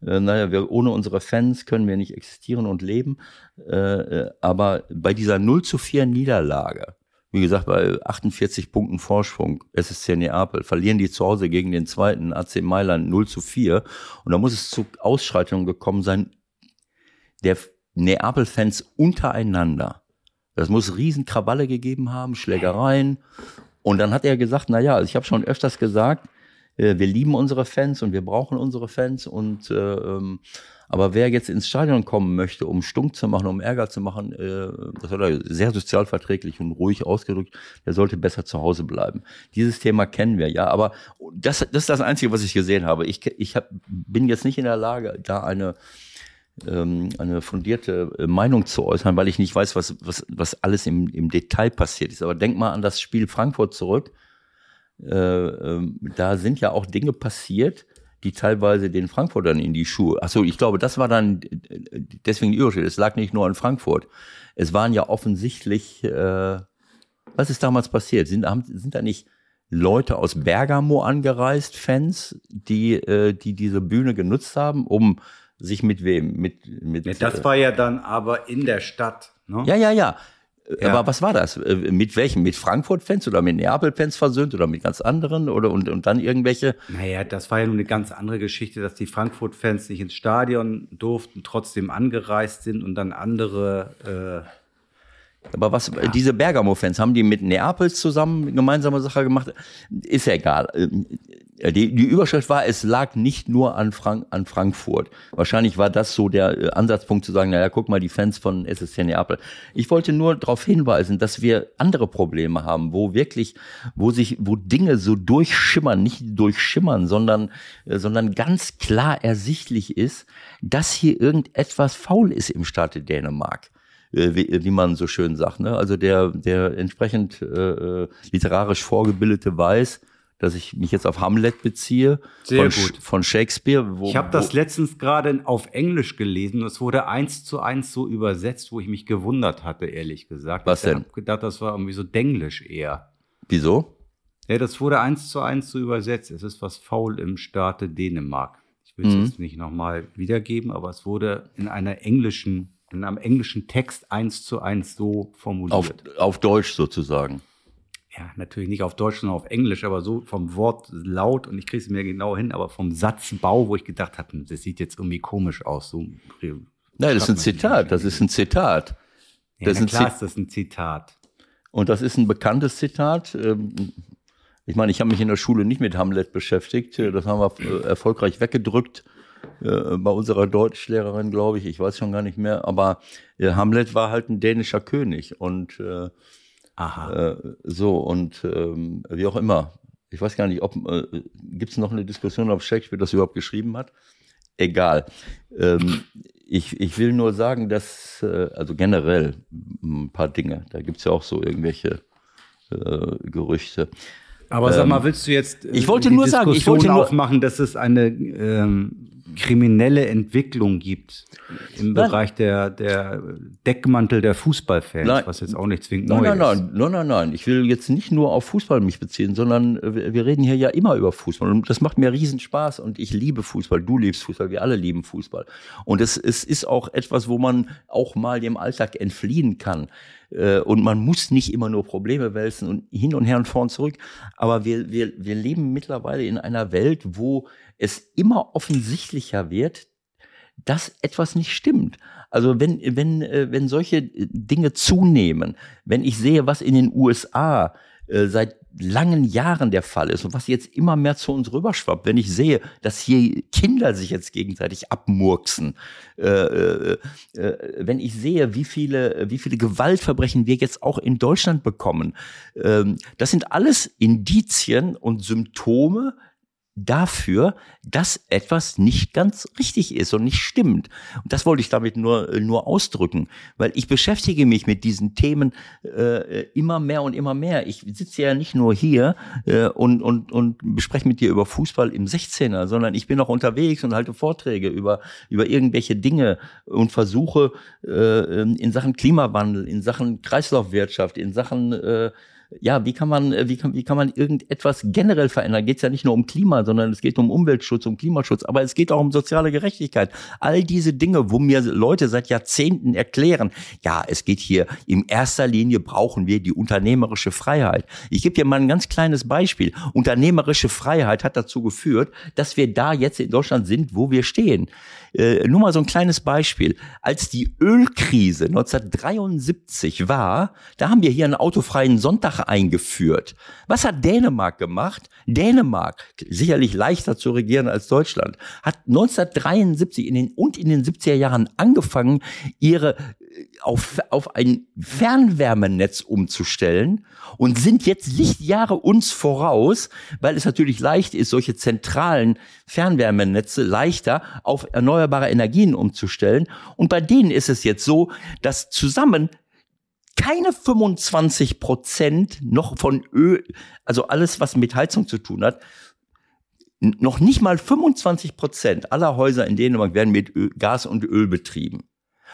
naja, wir, ohne unsere Fans können wir nicht existieren und leben. aber bei dieser 0 zu 4 Niederlage, wie gesagt, bei 48 Punkten Vorsprung, SSC Neapel, verlieren die zu Hause gegen den zweiten AC Mailand 0 zu 4. Und da muss es zu Ausschreitungen gekommen sein, der Neapel-Fans untereinander. Das muss Riesenkrawalle gegeben haben, Schlägereien. Und dann hat er gesagt, na ja, ich habe schon öfters gesagt, äh, wir lieben unsere Fans und wir brauchen unsere Fans und äh, ähm, aber wer jetzt ins Stadion kommen möchte, um Stunk zu machen, um Ärger zu machen, äh, das hat er sehr sozialverträglich und ruhig ausgedrückt, der sollte besser zu Hause bleiben. Dieses Thema kennen wir, ja, aber das, das ist das Einzige, was ich gesehen habe. Ich, ich hab, bin jetzt nicht in der Lage, da eine ähm, eine fundierte äh, Meinung zu äußern, weil ich nicht weiß, was, was, was alles im, im Detail passiert ist. Aber denk mal an das Spiel Frankfurt zurück. Äh, äh, da sind ja auch Dinge passiert, die teilweise den Frankfurtern in die Schuhe. Achso, ich glaube, das war dann deswegen die Überschrift. Es lag nicht nur an Frankfurt. Es waren ja offensichtlich, äh, was ist damals passiert? Sind, haben, sind da nicht Leute aus Bergamo angereist, Fans, die, äh, die diese Bühne genutzt haben, um sich mit wem? Mit, mit, ja, das äh, war ja dann aber in der Stadt. Ne? Ja, ja, ja. Ja. Aber was war das? Äh, mit welchen? Mit Frankfurt-Fans oder mit Neapel-Fans versöhnt oder mit ganz anderen? Oder und, und dann irgendwelche? Naja, das war ja nun eine ganz andere Geschichte, dass die Frankfurt-Fans nicht ins Stadion durften, trotzdem angereist sind und dann andere Aber was diese Bergamo-Fans haben die mit Neapels zusammen gemeinsame Sache gemacht? Ist ja egal. Äh, die, die Überschrift war, es lag nicht nur an, Frank an Frankfurt. Wahrscheinlich war das so der äh, Ansatzpunkt zu sagen, naja, guck mal, die Fans von SSC Neapel. Ich wollte nur darauf hinweisen, dass wir andere Probleme haben, wo wirklich, wo sich, wo Dinge so durchschimmern, nicht durchschimmern, sondern, äh, sondern ganz klar ersichtlich ist, dass hier irgendetwas faul ist im Staate Dänemark wie, wie man so schön sagt. Ne? Also der, der entsprechend äh, literarisch Vorgebildete weiß, dass ich mich jetzt auf Hamlet beziehe. Sehr von, gut. Von Shakespeare. Wo, ich habe das letztens gerade auf Englisch gelesen und es wurde eins zu eins so übersetzt, wo ich mich gewundert hatte, ehrlich gesagt. Was ich denn? Ich habe gedacht, das war irgendwie so Denglisch eher. Wieso? Ja, das wurde eins zu eins so übersetzt. Es ist was faul im Staate Dänemark. Ich will es Mhm. jetzt nicht nochmal wiedergeben, aber es wurde in einer englischen, in einem englischen Text eins zu eins so formuliert. Auf, auf Deutsch sozusagen. Ja, natürlich nicht auf Deutsch, sondern auf Englisch, aber so vom Wort laut und ich kriege es mir genau hin, aber vom Satzbau, wo ich gedacht habe, das sieht jetzt irgendwie komisch aus. So Nein, das ist ein Zitat. Das ist ein Zitat. ja, das ist ein klar ist das ein Zitat. Und das ist ein bekanntes Zitat. Ähm, Ich meine, ich habe mich in der Schule nicht mit Hamlet beschäftigt. Das haben wir äh, erfolgreich weggedrückt äh, bei unserer Deutschlehrerin, glaube ich. Ich weiß schon gar nicht mehr. Aber äh, Hamlet war halt ein dänischer König und äh, Aha. äh, so und ähm, wie auch immer. Ich weiß gar nicht, ob äh, gibt es noch eine Diskussion, ob Shakespeare das überhaupt geschrieben hat. Egal. Ähm, ich, ich will nur sagen, dass, äh, also generell ein paar Dinge, da gibt es ja auch so irgendwelche äh, Gerüchte. Aber sag mal, willst du jetzt äh, ähm, ich wollte nur sagen, ich Diskussion wollte nur- aufmachen, dass es eine ähm, kriminelle Entwicklung gibt im Nein. Bereich der, der Deckmantel der Fußballfans, Nein. was jetzt auch nicht zwingend Nein, neu nein, ist. nein, nein, nein, nein. Ich will jetzt nicht nur auf Fußball mich beziehen, sondern wir wir reden hier ja immer über Fußball. Und das macht mir riesen Spaß und ich liebe Fußball. Du liebst Fußball, wir alle lieben Fußball. Und es, es ist auch etwas, wo man auch mal dem Alltag entfliehen kann. Äh, Und man muss nicht immer nur Probleme wälzen und hin und her und vor und zurück. Aber wir, wir, wir leben mittlerweile in einer Welt, wo es immer offensichtlicher wird, dass etwas nicht stimmt. Also wenn, wenn, äh, wenn solche Dinge zunehmen, wenn ich sehe, was in den USA äh, seit langen Jahren der Fall ist und was jetzt immer mehr zu uns rüberschwappt, wenn ich sehe, dass hier Kinder sich jetzt gegenseitig abmurksen, äh, äh, äh, wenn ich sehe, wie viele, wie viele Gewaltverbrechen wir jetzt auch in Deutschland bekommen, ähm, das sind alles Indizien und Symptome dafür, dass etwas nicht ganz richtig ist und nicht stimmt. Und das wollte ich damit nur, äh, nur ausdrücken, weil ich beschäftige mich mit diesen Themen äh, immer mehr und immer mehr. Ich sitze ja nicht nur hier äh, und, und, und bespreche mit dir über Fußball im 16er, sondern ich bin auch unterwegs und halte Vorträge über, über irgendwelche Dinge und versuche äh, in Sachen Klimawandel, in Sachen Kreislaufwirtschaft, in Sachen äh, ja, wie kann man, äh, wie kann, wie kann man irgendetwas generell verändern? Geht es ja nicht nur um Klima, sondern es geht um Umweltschutz, um Klimaschutz, aber es geht auch um soziale Gerechtigkeit. All diese Dinge, wo mir Leute seit Jahrzehnten erklären, ja, es geht hier, in erster Linie brauchen wir die unternehmerische Freiheit. Ich gebe dir mal ein ganz kleines Beispiel. Unternehmerische Freiheit hat dazu geführt, dass wir da jetzt in Deutschland sind, wo wir stehen. Äh, nur mal so ein kleines Beispiel. Als die Ölkrise 1973 war, da haben wir hier einen autofreien Sonntag eingeführt. Was hat Dänemark gemacht? Dänemark, sicherlich leichter zu regieren als Deutschland, hat 1973 in den, und in den 70er Jahren angefangen, ihre äh, auf, auf ein Fernwärmenetz umzustellen und sind jetzt Lichtjahre uns voraus, weil es natürlich leicht ist, solche zentralen Fernwärmenetze leichter auf erneuerbare Energien umzustellen. Und bei denen ist es jetzt so, dass zusammen keine 25 Prozent noch von Öl, also alles, was mit Heizung zu tun hat, noch nicht mal 25 Prozent aller Häuser in Dänemark werden mit Öl, Gas und Öl betrieben.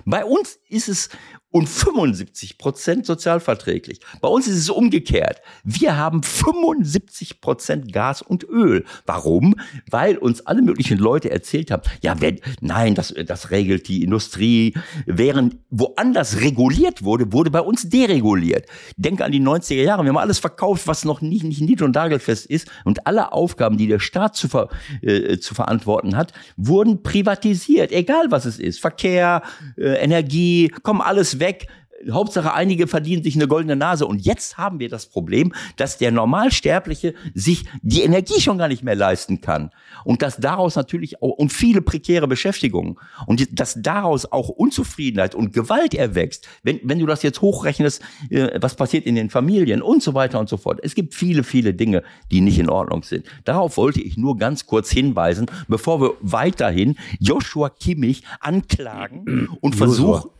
Bei uns ist es und 75 Prozent sozialverträglich. Bei uns ist es umgekehrt. Wir haben 75 Prozent Gas und Öl. Warum? Weil uns alle möglichen Leute erzählt haben, ja, wenn, nein, das, das regelt die Industrie. Während woanders reguliert wurde, wurde bei uns dereguliert. Denke an die 90er Jahre. Wir haben alles verkauft, was noch nicht, nicht nied- und nagelfest ist. Und alle Aufgaben, die der Staat zu, ver, äh, zu verantworten hat, wurden privatisiert. Egal was es ist. Verkehr, äh, Energie, komm alles weg. Hauptsache einige verdienen sich eine goldene Nase. Und jetzt haben wir das Problem, dass der Normalsterbliche sich die Energie schon gar nicht mehr leisten kann. Und dass daraus natürlich auch, und viele prekäre Beschäftigungen. Und dass daraus auch Unzufriedenheit und Gewalt erwächst. Wenn, wenn du das jetzt hochrechnest, äh, was passiert in den Familien und so weiter und so fort. Es gibt viele, viele Dinge, die nicht in Ordnung sind. Darauf wollte ich nur ganz kurz hinweisen, bevor wir weiterhin Joshua Kimmich anklagen und versuchen,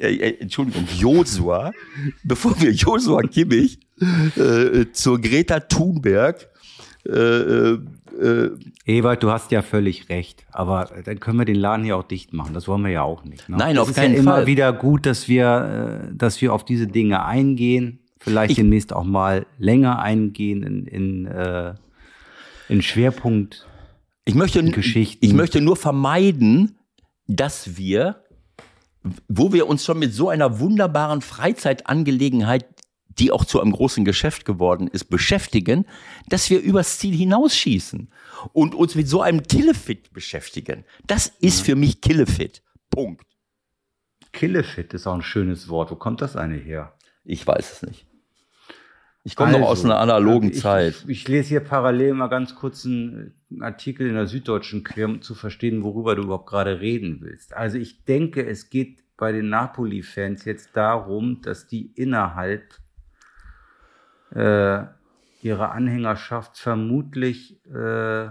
äh, äh, Entschuldigung, Josua, bevor wir Josua Kimmich äh, zur Greta Thunberg äh, äh, äh, Ewald, du hast ja völlig recht, aber dann können wir den Laden hier auch dicht machen. Das wollen wir ja auch nicht. Ne? Nein, auf keinen Fall. Es ist ja immer wieder gut, dass wir, äh, dass wir auf diese Dinge eingehen. Vielleicht ich, demnächst auch mal länger eingehen in, in, äh, in Schwerpunkt. Ich möchte, Geschichten. ich möchte nur vermeiden, dass wir wo wir uns schon mit so einer wunderbaren Freizeitangelegenheit, die auch zu einem großen Geschäft geworden ist, beschäftigen, dass wir übers Ziel hinausschießen und uns mit so einem Killefit beschäftigen. Das ist für mich Killefit. Punkt. Killefit ist auch ein schönes Wort. Wo kommt das eine her? Ich weiß es nicht. Ich komme also, noch aus einer analogen ich, Zeit. Ich, ich, lese hier parallel mal ganz kurz einen Artikel in der Süddeutschen quer, um zu verstehen, worüber du überhaupt gerade reden willst. Also ich denke, es geht bei den Napoli-Fans jetzt darum, dass die innerhalb äh, ihrer Anhängerschaft vermutlich äh,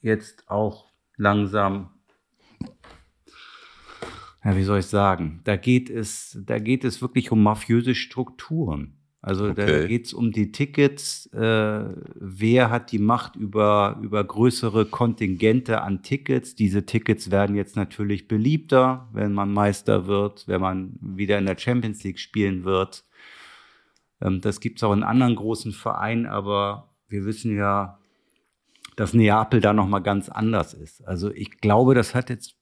jetzt auch langsam ja, wie soll ich sagen, da geht es, da geht es wirklich um mafiöse Strukturen. Also okay. da geht es um die Tickets. Äh, wer hat die Macht über, über größere Kontingente an Tickets? Diese Tickets werden jetzt natürlich beliebter, wenn man Meister wird, wenn man wieder in der Champions League spielen wird. Ähm, das gibt es auch in anderen großen Vereinen, aber wir wissen ja, dass Neapel da nochmal ganz anders ist. Also ich glaube, das hat jetzt,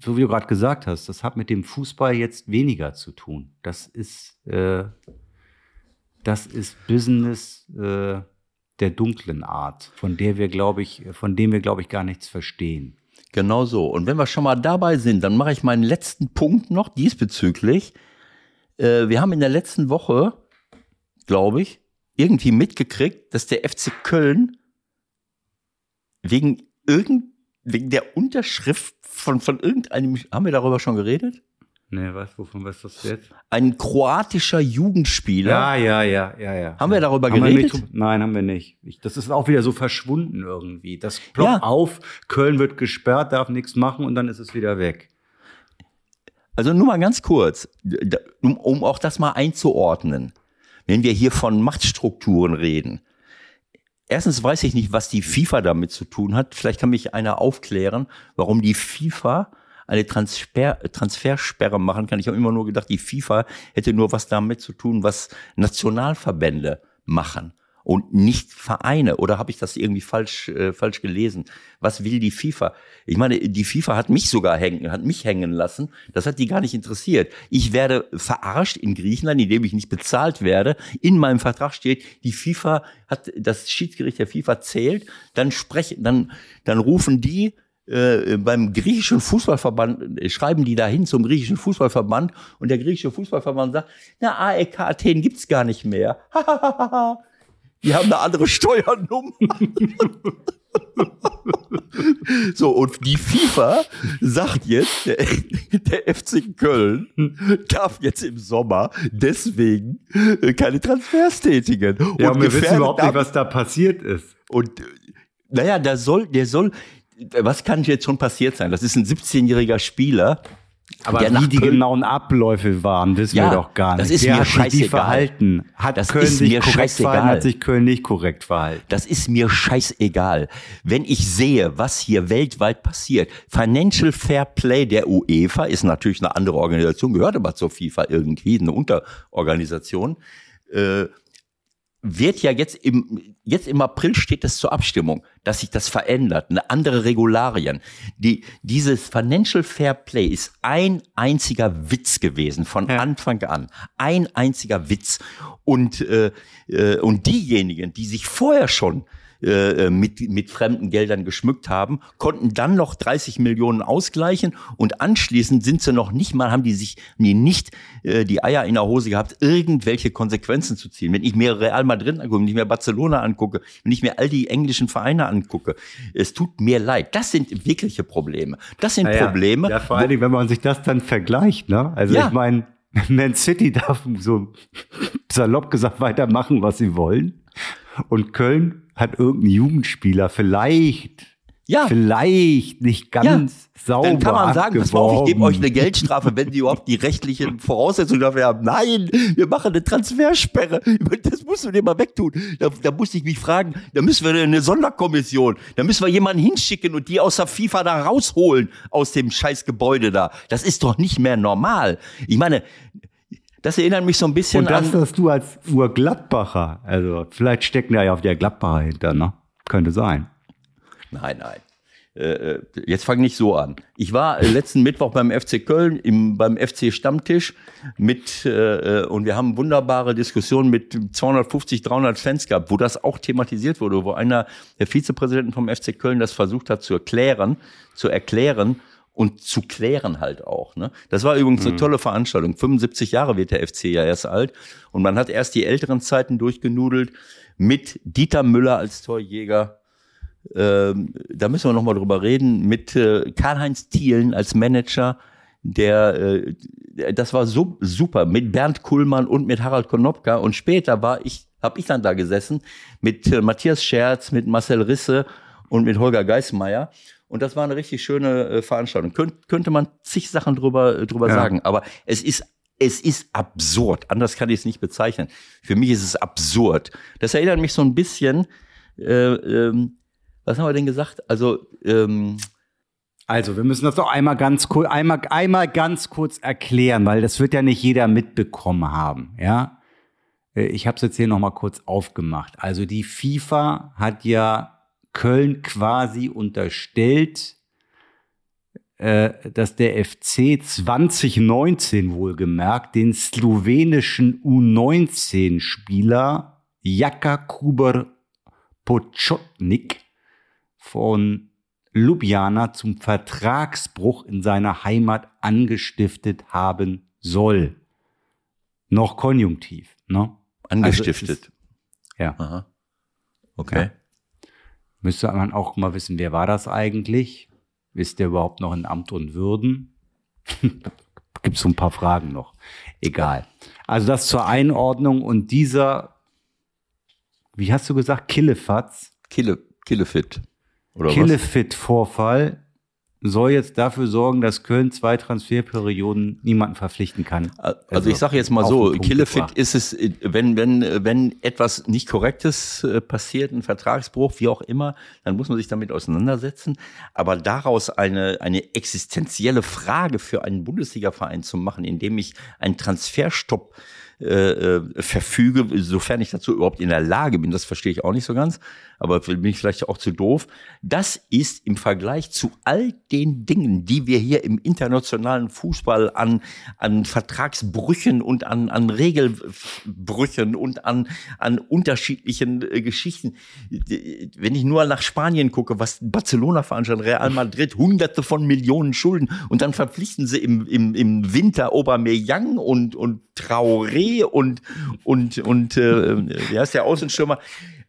so wie du gerade gesagt hast, das hat mit dem Fußball jetzt weniger zu tun. Das ist äh, das ist Business äh, der dunklen Art, von der wir, glaube ich, von dem wir, glaube ich, gar nichts verstehen. Genau so. Und wenn wir schon mal dabei sind, dann mache ich meinen letzten Punkt noch diesbezüglich. Äh, wir haben in der letzten Woche, glaube ich, irgendwie mitgekriegt, dass der FC Köln wegen irgend, wegen der Unterschrift von, von irgendeinem, haben wir darüber schon geredet? Nee, was, wovon weißt du das jetzt? Ein kroatischer Jugendspieler. Ja, ja, ja, ja, ja. Haben wir darüber haben geredet? Wir Nein, haben wir nicht. Ich, das ist auch wieder so verschwunden irgendwie. Das ploppt ja. auf, Köln wird gesperrt, darf nichts machen und dann ist es wieder weg. Also nur mal ganz kurz, um, um auch das mal einzuordnen. Wenn wir hier von Machtstrukturen reden. Erstens weiß ich nicht, was die FIFA damit zu tun hat. Vielleicht kann mich einer aufklären, warum die FIFA eine Transfer, Transfersperre machen kann. Ich habe immer nur gedacht, die FIFA hätte nur was damit zu tun, was Nationalverbände machen und nicht Vereine. Oder habe ich das irgendwie falsch, äh, falsch gelesen? Was will die FIFA? Ich meine, die FIFA hat mich sogar hängen, hat mich hängen lassen. Das hat die gar nicht interessiert. Ich werde verarscht in Griechenland, indem ich nicht bezahlt werde. In meinem Vertrag steht, die FIFA hat, das Schiedsgericht der FIFA zählt. Dann sprechen, dann, dann rufen die äh, beim griechischen Fußballverband, äh, schreiben die dahin zum griechischen Fußballverband und der griechische Fußballverband sagt, na, AEK Athen gibt's gar nicht mehr. die haben eine andere Steuernummer. so, und die FIFA sagt jetzt, der, der, FC Köln darf jetzt im Sommer deswegen äh, keine Transfers tätigen. Ja, und wir wissen überhaupt nicht, was da passiert ist. Und naja, der soll, der soll, was kann jetzt schon passiert sein? Das ist ein 17-jähriger Spieler. Aber wie die Köln genauen Abläufe waren, wissen ja, wir doch gar nicht. Das ist Wer mir hat scheißegal. verhalten? Hat das Köln sich korrekt scheißegal. verhalten? Hat sich Köln nicht korrekt verhalten? Das ist mir scheißegal. Wenn ich sehe, was hier weltweit passiert, Financial Fair Play der UEFA ist natürlich eine andere Organisation, gehört aber zur FIFA irgendwie, eine Unterorganisation. Äh, wird ja jetzt im, jetzt im April steht es zur Abstimmung, dass sich das verändert, eine andere Regularien. Die, dieses Financial Fair Play ist ein einziger Witz gewesen von ja. Anfang an. Ein einziger Witz. Und, äh, äh, und diejenigen, die sich vorher schon äh, mit, mit fremden Geldern geschmückt haben, konnten dann noch 30 Millionen ausgleichen und anschließend sind sie noch nicht mal, haben die sich mir nicht äh, die Eier in der Hose gehabt, irgendwelche Konsequenzen zu ziehen. Wenn ich mir Real Madrid angucke, wenn ich mir Barcelona angucke, wenn ich mir all die englischen Vereine angucke, es tut mir leid. Das sind wirkliche Probleme. Das sind Naja, Probleme. Ja, vor allen Dingen, wenn man sich das dann vergleicht, ne? Also Ja. ich meine, Man City darf so salopp gesagt weitermachen, was sie wollen. Und Köln hat irgendeinen Jugendspieler vielleicht, Ja. vielleicht nicht ganz sauber Dann kann man sagen, pass mal auf, ich gebe euch eine Geldstrafe, wenn die überhaupt die rechtlichen Voraussetzungen dafür haben. Nein, wir machen eine Transfersperre. Das musst du dir mal wegtun. Da, da musste ich mich fragen, da müssen wir eine Sonderkommission, da müssen wir jemanden hinschicken und die aus der FIFA da rausholen, aus dem scheiß Gebäude da. Das ist doch nicht mehr normal. Ich meine, das erinnert mich so ein bisschen Und das, an... dass du als Urgladbacher, also vielleicht stecken da ja auf der Gladbacher hinter, ne? Könnte sein. Nein, nein. Äh, äh, jetzt fang nicht so an. Ich war äh, letzten Mittwoch beim FC Köln im, beim FC Stammtisch mit äh, äh, und wir haben wunderbare Diskussionen mit 250, 300 Fans gehabt, wo das auch thematisiert wurde, wo einer der Vizepräsidenten vom FC Köln das versucht hat zu erklären, zu erklären und zu klären halt auch. Ne? Das war übrigens eine tolle Veranstaltung. 75 Jahre wird der FC ja erst alt und man hat erst die älteren Zeiten durchgenudelt mit Dieter Müller als Torjäger, ähm, da müssen wir noch mal drüber reden, mit äh, Karl-Heinz Thielen als Manager, der, äh, das war so super, mit Bernd Kuhlmann und mit Harald Konopka und später war ich, habe ich dann da gesessen mit äh, Matthias Scherz, mit Marcel Risse und mit Holger Geismeier und das war eine richtig schöne äh, Veranstaltung. Könnt, könnte man zig Sachen drüber, äh, drüber Ja. sagen, aber es ist es ist absurd. Anders kann ich es nicht bezeichnen. Für mich ist es absurd. Das erinnert mich so ein bisschen, äh, ähm, was haben wir denn gesagt? Also, ähm, Also, wir müssen das doch einmal ganz kurz, einmal, einmal ganz kurz erklären, weil das wird ja nicht jeder mitbekommen haben, ja. Äh, Ich habe es jetzt hier noch mal kurz aufgemacht. Also die FIFA hat ja Köln quasi unterstellt, äh, dass der FC 2019 wohlgemerkt den slowenischen U19-Spieler Jaka Kuber Počotnik von Ljubljana zum Vertragsbruch in seiner Heimat angestiftet haben soll. Noch konjunktiv, ne? angestiftet. Also ist- Ja. Aha. Okay. Ja. Müsste man auch mal wissen, wer war das eigentlich? Ist der überhaupt noch in Amt und Würden? Gibt so ein paar Fragen noch. Egal. Also das zur Einordnung und dieser, wie hast du gesagt, Killefatz, Kille, Killefit. Killefit-Vorfall soll jetzt dafür sorgen, dass Köln zwei Transferperioden niemanden verpflichten kann. Also ich sage jetzt mal so, Killefit ist es, wenn, wenn, wenn etwas nicht Korrektes äh, passiert, ein Vertragsbruch, wie auch immer, dann muss man sich damit auseinandersetzen. Aber daraus eine, eine existenzielle Frage für einen Bundesligaverein zu machen, indem ich einen Transferstopp äh, äh, verfüge, sofern ich dazu überhaupt in der Lage bin, das verstehe ich auch nicht so ganz, aber bin ich vielleicht auch zu doof. Das ist im Vergleich zu all den Dingen, die wir hier im internationalen Fußball an, an Vertragsbrüchen und an, an Regelbrüchen und an, an unterschiedlichen äh, Geschichten. Wenn ich nur nach Spanien gucke, was Barcelona veranstaltet, Real Madrid, hunderte von Millionen Schulden und dann verpflichten sie im, im, im Winter Aubameyang und, und Traoré und, und, und äh, wie heißt der Außenstürmer?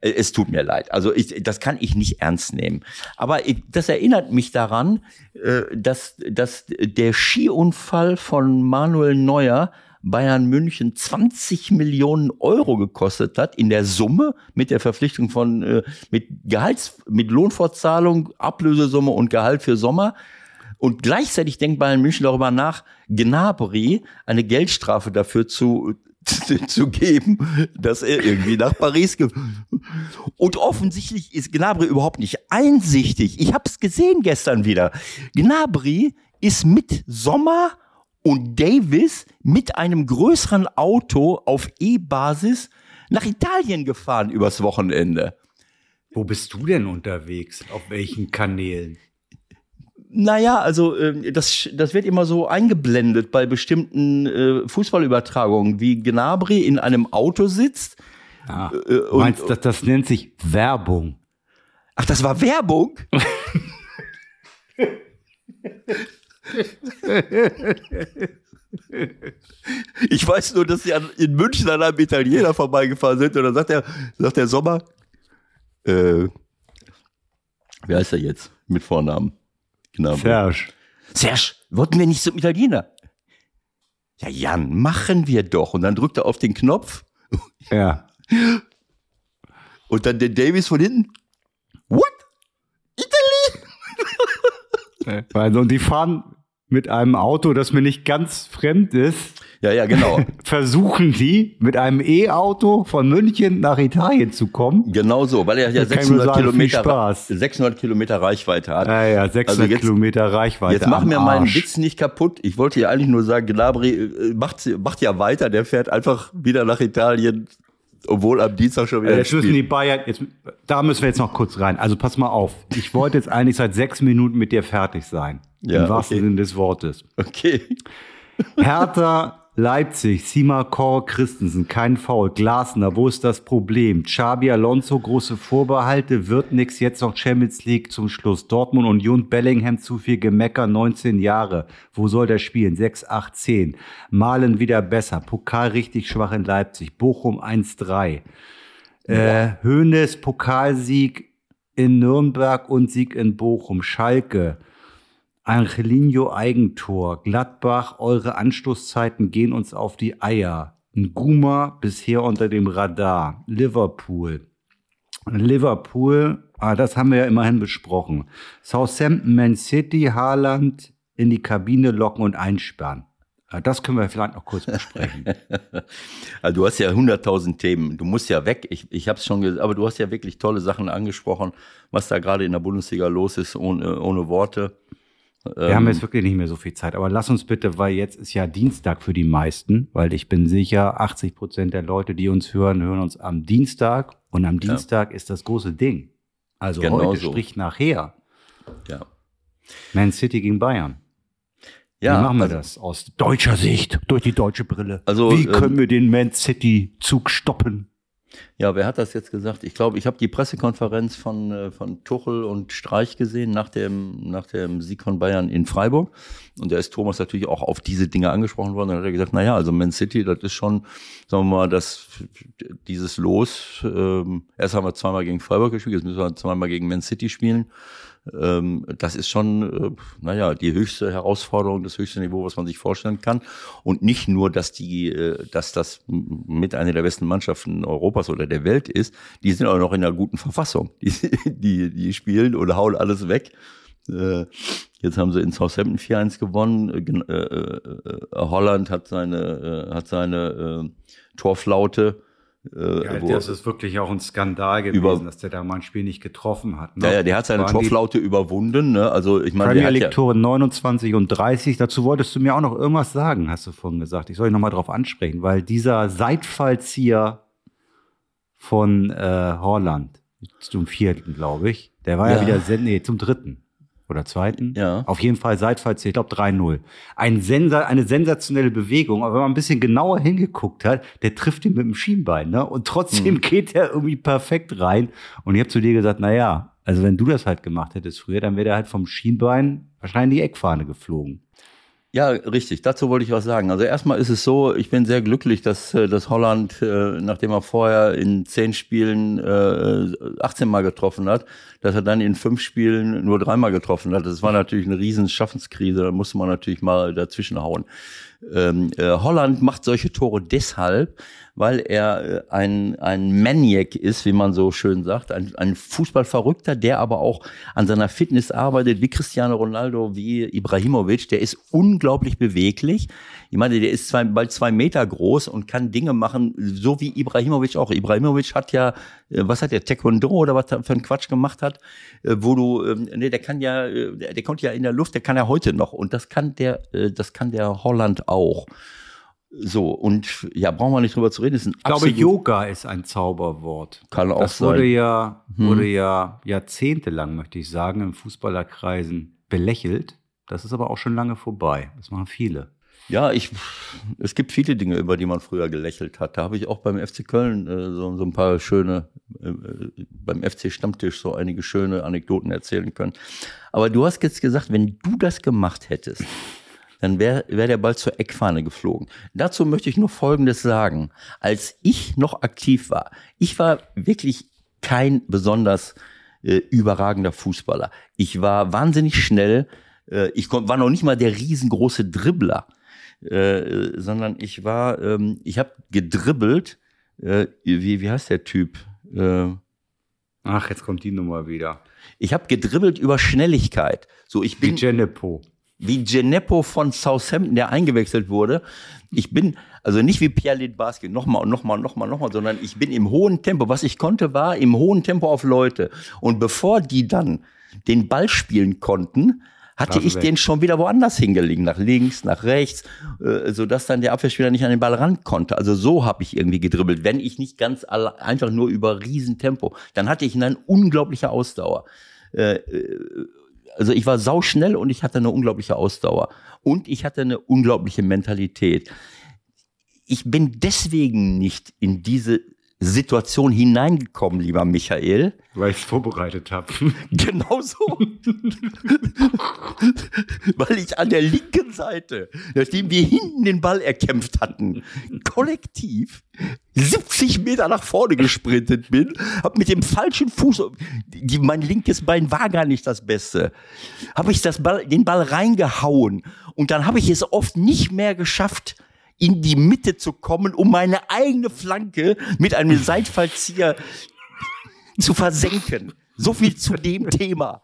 Äh, Es tut mir leid. Also ich, das kann ich nicht ernst nehmen. Aber ich, das erinnert mich daran, äh, dass, dass der Skiunfall von Manuel Neuer Bayern München 20 Millionen Euro gekostet hat in der Summe mit der Verpflichtung von äh, mit Gehalts mit Lohnfortzahlung, Ablösesumme und Gehalt für Sommer. Und gleichzeitig denkt Bayern München darüber nach, Gnabry eine Geldstrafe dafür zu, zu, geben, dass er irgendwie nach Paris ge Und offensichtlich ist Gnabry überhaupt nicht einsichtig. Ich habe es gesehen gestern wieder. Gnabry ist mit Sommer und Davis mit einem größeren Auto auf E-Basis nach Italien gefahren übers Wochenende. Wo bist du denn unterwegs? Auf welchen Kanälen? Naja, also äh, das, das wird immer so eingeblendet bei bestimmten äh, Fußballübertragungen, wie Gnabry in einem Auto sitzt. Ah, Äh, du meinst, das, das nennt sich Werbung. Ach, das war Werbung? Ich weiß nur, dass sie an, in München an einem Italiener vorbeigefahren sind und dann sagt der, sagt der Sommer, äh, wie heißt er jetzt mit Vornamen? Genau. Serge. Serge, wollten wir nicht zum Italiener? Ja, Jan, machen wir doch. Und dann drückt er auf den Knopf Ja. und dann den Davis von hinten. What? Italy? Also, und die fahren mit einem Auto, das mir nicht ganz fremd ist, Ja, ja, genau. versuchen die mit einem E-Auto von München nach Italien zu kommen. Genau so, weil er ja Da kann ich nur 600 sagen, Kilometer, Spaß. 600 Kilometer Reichweite hat. Ja, ja, 600 Also jetzt- Kilometer Reichweite. Jetzt mach mir meinen Arsch. Witz nicht kaputt. Ich wollte ja eigentlich nur sagen, Gnabry äh, macht, macht ja weiter. Der fährt einfach wieder nach Italien, obwohl am Dienstag schon wieder Äh, Jetzt müssen die Bayern, jetzt, da müssen wir jetzt noch kurz rein. Also pass mal auf. Ich wollte jetzt eigentlich seit sechs Minuten mit dir fertig sein. Ja, Im wahrsten okay. Sinne des Wortes. Okay. Hertha, Leipzig, Sima Kor, Christensen, kein Foul. Glasner, wo ist das Problem? Xabi Alonso, große Vorbehalte, wird nix, jetzt noch Champions League zum Schluss. Dortmund, Union, Bellingham, zu viel Gemecker, 19 Jahre. Wo soll der spielen? 6, 8, 10. Malen wieder besser. Pokal richtig schwach in Leipzig. Bochum 1-3. Äh, Hoeneß, Pokalsieg in Nürnberg und Sieg in Bochum. Schalke. Angelino Eigentor. Gladbach, eure Anstoßzeiten gehen uns auf die Eier. Nguma bisher unter dem Radar. Liverpool. Liverpool, ah, das haben wir ja immerhin besprochen. Southampton, Man City, Haaland in die Kabine locken und einsperren. Ah, Das können wir vielleicht noch kurz besprechen. Also du hast ja 100.000 Themen. Du musst ja weg. Ich, ich habe es schon gesagt, aber du hast ja wirklich tolle Sachen angesprochen, was da gerade in der Bundesliga los ist, ohne, ohne Worte. Wir haben jetzt wirklich nicht mehr so viel Zeit, aber lass uns bitte, weil jetzt ist ja Dienstag für die meisten, weil ich bin sicher, 80 Prozent der Leute, die uns hören, hören uns am Dienstag und am Dienstag ist das große Ding. Also Genau heute, so. sprich nachher. Ja. Man City gegen Bayern. Ja, Wie machen wir also- das aus deutscher Sicht, durch die deutsche Brille? Also, Wie ähm, können wir den Man City Zug stoppen? Ja, wer hat das jetzt gesagt? Ich glaube, ich habe die Pressekonferenz von, äh, von Tuchel und Streich gesehen nach dem, nach dem Sieg von Bayern in Freiburg. Und da ist Thomas natürlich auch auf diese Dinge angesprochen worden. Dann hat er gesagt, na ja, also Man City, das ist schon, sagen wir mal, das, dieses Los. Ähm, erst haben wir zweimal gegen Freiburg gespielt, jetzt müssen wir zweimal gegen Man City spielen. Ähm, das ist schon, äh, naja, die höchste Herausforderung, das höchste Niveau, was man sich vorstellen kann. Und nicht nur, dass die, äh, dass das mit einer der besten Mannschaften Europas oder der Welt ist, die sind auch noch in einer guten Verfassung. Die, die, die spielen und hauen alles weg. Äh, Jetzt haben sie in Southampton 4-1 gewonnen. Äh, äh, Holland hat seine, hat seine Torflaute. Äh, wo- ist wirklich auch ein Skandal gewesen, Über- dass der da mal ein Spiel nicht getroffen hat. ne? ja, ja, der hat seine Torflaute überwunden. Ne? Also ich meine, Premier League ja, Tore 29 und 30. Dazu wolltest du mir auch noch irgendwas sagen, hast du vorhin gesagt. Ich soll dich noch mal drauf ansprechen, weil dieser Seitfallzieher von äh, Holland zum vierten, glaube ich, der war ja, Ja. wieder nee, zum dritten oder zweiten. Ja. Auf jeden Fall Seitfallzieher, ich glaube 3-0. Ein Sensa eine sensationelle Bewegung, aber wenn man ein bisschen genauer hingeguckt hat, der trifft ihn mit dem Schienbein, ne? Und trotzdem Hm. geht er irgendwie perfekt rein. Und ich habe zu dir gesagt, na ja, also wenn du das halt gemacht hättest früher, dann wäre der halt vom Schienbein wahrscheinlich in die Eckfahne geflogen. Ja, richtig. Dazu wollte ich was sagen. Also erstmal ist es so, ich bin sehr glücklich, dass, äh, dass Holland, äh, nachdem er vorher in zehn Spielen äh, 18 Mal getroffen hat, dass er dann in fünf Spielen nur dreimal getroffen hat. Das war natürlich eine riesen Schaffenskrise. Da musste man natürlich mal dazwischen hauen. Ähm, äh, Holland macht solche Tore deshalb, weil er äh, ein, ein Maniac ist, wie man so schön sagt, ein, ein Fußballverrückter, der aber auch an seiner Fitness arbeitet, wie Cristiano Ronaldo, wie Ibrahimovic. Der ist unglaublich beweglich. Ich meine, der ist zwei, bald zwei Meter groß und kann Dinge machen, so wie Ibrahimovic auch. Ibrahimovic hat ja, äh, was hat der, Taekwondo oder was für einen Quatsch gemacht hat, äh, wo du, ähm, nee, der kann ja, der der konnte ja in der Luft, der kann ja heute noch und das kann der, das kann der Holland auch. So, und ja, brauchen wir nicht drüber zu reden. Ist ein Ich glaube, Yoga ist ein Zauberwort. Kann auch das wurde sein. Hm. ja, wurde ja jahrzehntelang, möchte ich sagen, in Fußballerkreisen belächelt. Das ist aber auch schon lange vorbei. Das machen viele. Ja, ich, es gibt viele Dinge, über die man früher gelächelt hat. Da habe ich auch beim FC Köln äh, so, so ein paar schöne äh, beim FC Stammtisch so einige schöne Anekdoten erzählen können. Aber du hast jetzt gesagt, wenn du das gemacht hättest, dann wäre wär der Ball zur Eckfahne geflogen. Dazu möchte ich nur Folgendes sagen. Als ich noch aktiv war, ich war wirklich kein besonders äh, überragender Fußballer. Ich war wahnsinnig schnell. Äh, ich war noch nicht mal der riesengroße Dribbler, äh, sondern ich war, ähm, ich habe gedribbelt. Äh, wie, wie heißt der Typ? Äh, Ach, jetzt kommt die Nummer wieder. ich habe gedribbelt über Schnelligkeit. So, ich Wie bin Genepo. Wie Geneppo von Southampton, der eingewechselt wurde. Ich bin, also nicht wie Pierre Lidbarski, nochmal und nochmal und nochmal, nochmal, sondern ich bin im hohen Tempo. Was ich konnte, war im hohen Tempo auf Leute. Und bevor die dann den Ball spielen konnten, hatte ich den schon wieder woanders hingelegt, nach links, nach rechts, äh, sodass dann der Abwehrspieler nicht an den Ball ran konnte. Also so habe ich irgendwie gedribbelt, wenn ich nicht ganz alle, einfach nur über Riesentempo. Dann hatte ich eine unglaubliche Ausdauer. Äh, äh, also ich war sauschnell und ich hatte eine unglaubliche Ausdauer. Und ich hatte eine unglaubliche Mentalität. Ich bin deswegen nicht in diese Situation hineingekommen, lieber Michael. Weil ich es vorbereitet habe. Genau so. Weil ich an der linken Seite, nachdem wir hinten den Ball erkämpft hatten, kollektiv 70 Meter nach vorne gesprintet bin, hab mit dem falschen Fuß, die, mein linkes Bein war gar nicht das Beste, habe ich das Ball, den Ball reingehauen und dann habe ich es oft nicht mehr geschafft, in die Mitte zu kommen, um meine eigene Flanke mit einem Seitfallzieher zu versenken. So viel zu dem Thema.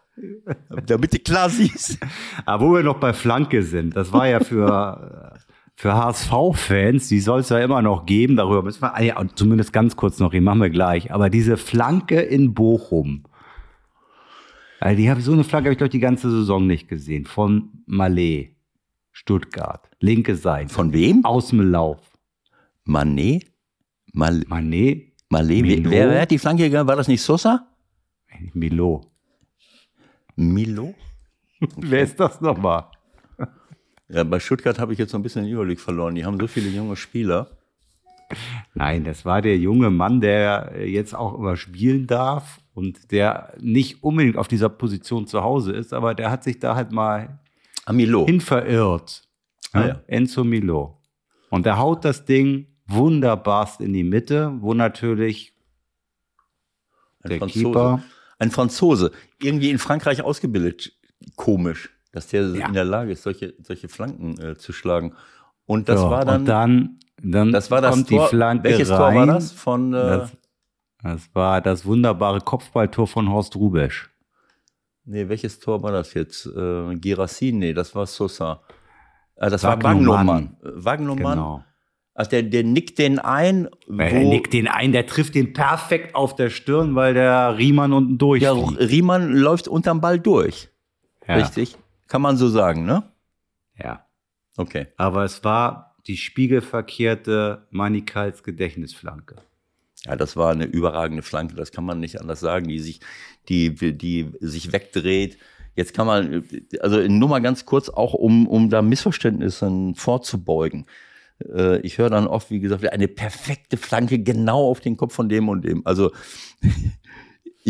Damit du klar siehst. Aber wo wir noch bei Flanke sind, das war ja für, für HSV-Fans, die soll es ja immer noch geben, darüber müssen wir, ah ja, zumindest ganz kurz noch reden, machen wir gleich. Aber diese Flanke in Bochum, also die habe so eine Flanke habe ich glaube die ganze Saison nicht gesehen. Von Malé, Stuttgart, linke Seite. Von wem? Aus dem Lauf. Manet? Mal, Mané, Malé? Milo? Wer, wer hat die Flanke gegangen? War das nicht Sosa? Milo. Milo? Wer ist das nochmal? Ja, bei Stuttgart habe ich jetzt so ein bisschen den Überblick verloren. Die haben so viele junge Spieler. Nein, das war der junge Mann, der jetzt auch immer spielen darf und der nicht unbedingt auf dieser Position zu Hause ist, aber der hat sich da halt mal Ah, Milo. hin verirrt. Ah, Ne? ja. Enzo Milo. Und der haut das Ding wunderbarst in die Mitte, wo natürlich Ein der Franzose. Keeper Ein Franzose. Irgendwie in Frankreich ausgebildet. Komisch, dass der Ja. in der Lage ist, solche, solche Flanken äh, zu schlagen. Und das ja, war dann, und dann, dann das war das kommt Tor. die Flanke Welches rein. Tor war das? Von, äh, Das, das war das wunderbare Kopfballtor von Horst Rubesch. Nee, welches Tor war das jetzt? Äh, Girassin? Nee, das war Sosa. Ah, das war Wagnumann. Wagnumann. Genau. Also der, der nickt den ein, wo Er nickt den ein, der trifft den perfekt auf der Stirn, weil der Riemann unten ja, durchfliegt. Riemann läuft unterm Ball durch. Ja, Richtig? Kann man so sagen, ne? ja. Okay. Aber es war die spiegelverkehrte Manikals Gedächtnisflanke. Ja, das war eine überragende Flanke, das kann man nicht anders sagen, die sich, die, die sich wegdreht. Jetzt kann man, also nur mal ganz kurz, auch um, um da Missverständnissen vorzubeugen. Äh, Ich höre dann oft, wie gesagt, eine perfekte Flanke genau auf den Kopf von dem und dem. Also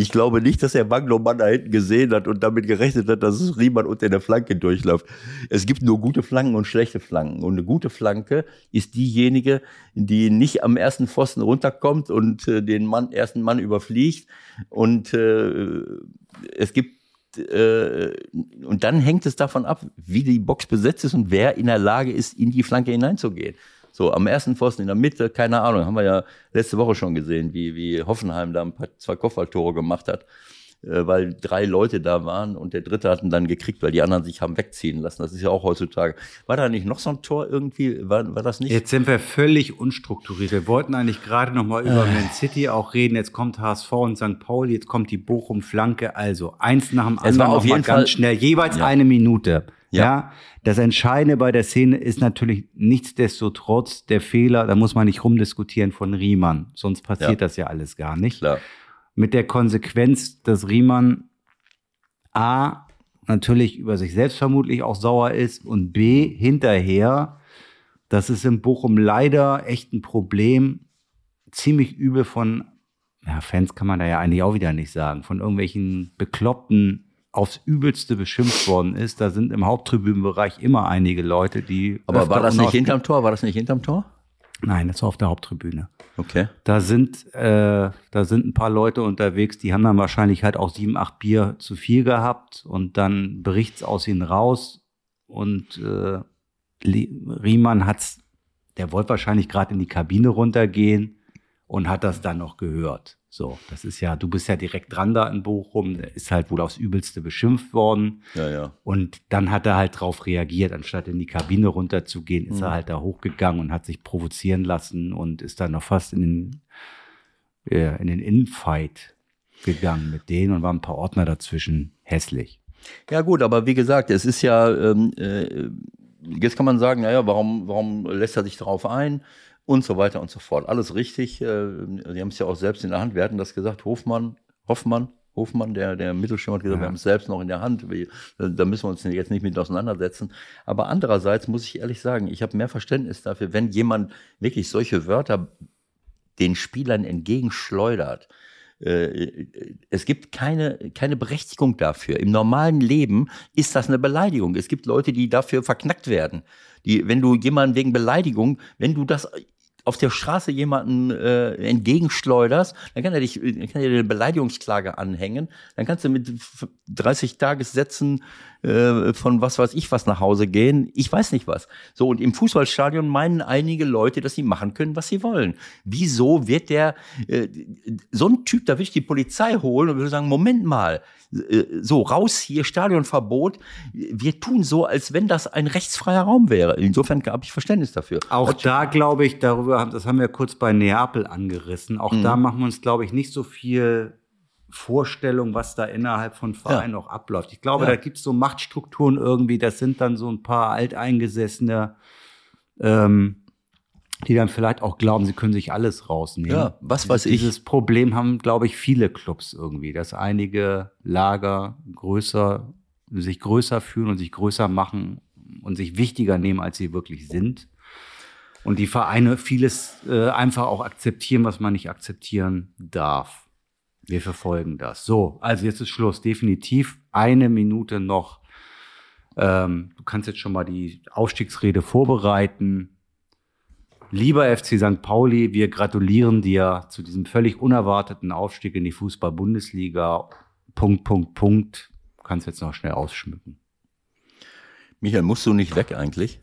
ich glaube nicht, dass der Wagnermann da hinten gesehen hat und damit gerechnet hat, dass es Riemann unter der Flanke durchläuft. Es gibt nur gute Flanken und schlechte Flanken. Und eine gute Flanke ist diejenige, die nicht am ersten Pfosten runterkommt und äh, den Mann, ersten Mann überfliegt. Und äh, es gibt äh, und dann hängt es davon ab, wie die Box besetzt ist und wer in der Lage ist, in die Flanke hineinzugehen. So, am ersten Pfosten in der Mitte, keine Ahnung, haben wir ja letzte Woche schon gesehen, wie, wie Hoffenheim da ein paar, zwei Kopfballtore gemacht hat, äh, weil drei Leute da waren und der dritte hatten dann gekriegt, weil die anderen sich haben wegziehen lassen. Das ist ja auch heutzutage. War da nicht noch so ein Tor irgendwie? War, war das nicht? Jetzt sind wir völlig unstrukturiert. Wir wollten eigentlich gerade noch mal über Äh. Man City auch reden. Jetzt kommt HSV und St. Pauli, jetzt kommt die Bochum-Flanke. Also eins nach dem Es anderen war auf jeden ganz Fall- schnell, jeweils Ja. eine Minute. Ja. Ja. das Entscheidende bei der Szene ist natürlich nichtsdestotrotz der Fehler, da muss man nicht rumdiskutieren von Riemann, sonst passiert Ja. das ja alles gar nicht. Klar. Mit der Konsequenz, dass Riemann A natürlich über sich selbst vermutlich auch sauer ist und B hinterher, das ist in Bochum leider echt ein Problem, ziemlich übel von ja, Fans kann man da ja eigentlich auch wieder nicht sagen, von irgendwelchen Bekloppten aufs Übelste beschimpft worden ist. Da sind im Haupttribünenbereich immer einige Leute, die. Aber war das nicht hinterm Tor? War das nicht hinterm Tor? Nein, das war auf der Haupttribüne. Okay. Da sind, äh, da sind ein paar Leute unterwegs, die haben dann wahrscheinlich halt auch sieben, acht Bier zu viel gehabt und dann bericht's aus ihnen raus und äh, Riemann hat's, der wollte wahrscheinlich gerade in die Kabine runtergehen und hat das dann noch gehört. So, das ist ja, du bist ja direkt dran da in Bochum, ist halt wohl aufs Übelste beschimpft worden. Ja, ja. Und dann hat er halt drauf reagiert, anstatt in die Kabine runterzugehen, ist mhm. er halt da hochgegangen und hat sich provozieren lassen und ist dann noch fast in den, äh, in den Infight gegangen mit denen und waren ein paar Ordner dazwischen hässlich. Ja, gut, aber wie gesagt, es ist ja, ähm, äh, jetzt kann man sagen, naja, warum, warum lässt er sich darauf ein? Und so weiter und so fort. Alles richtig. Äh, Sie haben es ja auch selbst in der Hand. Wir hatten das gesagt, Hofmann, Hoffmann, Hofmann, der, der Mittelschirm hat gesagt, ja. wir haben es selbst noch in der Hand. Da müssen wir uns jetzt nicht mit auseinandersetzen. Aber andererseits muss ich ehrlich sagen, ich habe mehr Verständnis dafür, wenn jemand wirklich solche Wörter den Spielern entgegenschleudert. Äh, es gibt keine, keine Berechtigung dafür. Im normalen Leben ist das eine Beleidigung. Es gibt Leute, die dafür verknackt werden. Die, wenn du jemanden wegen Beleidigung, wenn du das auf der Straße jemanden äh, entgegenschleuderst, dann kann er dich, dann kann er dir eine Beleidigungsklage anhängen, dann kannst du mit 30 Tagessätzen äh, von was weiß ich was nach Hause gehen, ich weiß nicht was. So, und im Fußballstadion meinen einige Leute, dass sie machen können, was sie wollen. Wieso wird der, äh, so ein Typ, da will ich die Polizei holen und würde sagen, Moment mal, äh, so raus hier, Stadionverbot. Wir tun so, als wenn das ein rechtsfreier Raum wäre. Insofern habe ich Verständnis dafür. Auch da glaube ich, darüber, das haben wir kurz bei Neapel angerissen. Auch mhm. da machen wir uns, glaube ich, nicht so viel Vorstellung, was da innerhalb von Vereinen ja. auch abläuft. Ich glaube, ja. da gibt es so Machtstrukturen irgendwie, das sind dann so ein paar alteingesessene ähm, die dann vielleicht auch glauben, sie können sich alles rausnehmen. Ja, was weiß ich. Dieses Problem haben, glaube ich, viele Clubs irgendwie, dass einige Lager größer, sich größer fühlen und sich größer machen und sich wichtiger nehmen, als sie wirklich sind. Und die Vereine vieles äh, einfach auch akzeptieren, was man nicht akzeptieren darf. Wir verfolgen das. So, also jetzt ist Schluss. Definitiv eine Minute noch. Ähm, du kannst jetzt schon mal die Aufstiegsrede vorbereiten. Lieber FC St. Pauli, wir gratulieren dir zu diesem völlig unerwarteten Aufstieg in die Fußball-Bundesliga. Punkt, Punkt, Punkt. Du kannst jetzt noch schnell ausschmücken. Michael, musst du nicht weg eigentlich?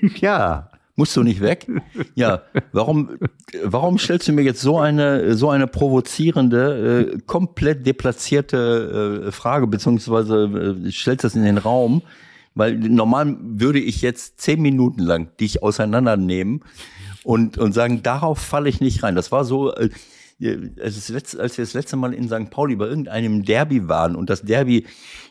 ja. Musst du nicht weg? Ja, warum, warum stellst du mir jetzt so eine, so eine provozierende, äh, komplett deplatzierte äh, Frage, beziehungsweise äh, stellst das in den Raum? Weil normal würde ich jetzt zehn Minuten lang dich auseinandernehmen und, und sagen, darauf falle ich nicht rein. Das war so, äh, als, wir das letzte Mal in St. Pauli bei irgendeinem Derby waren und das Derby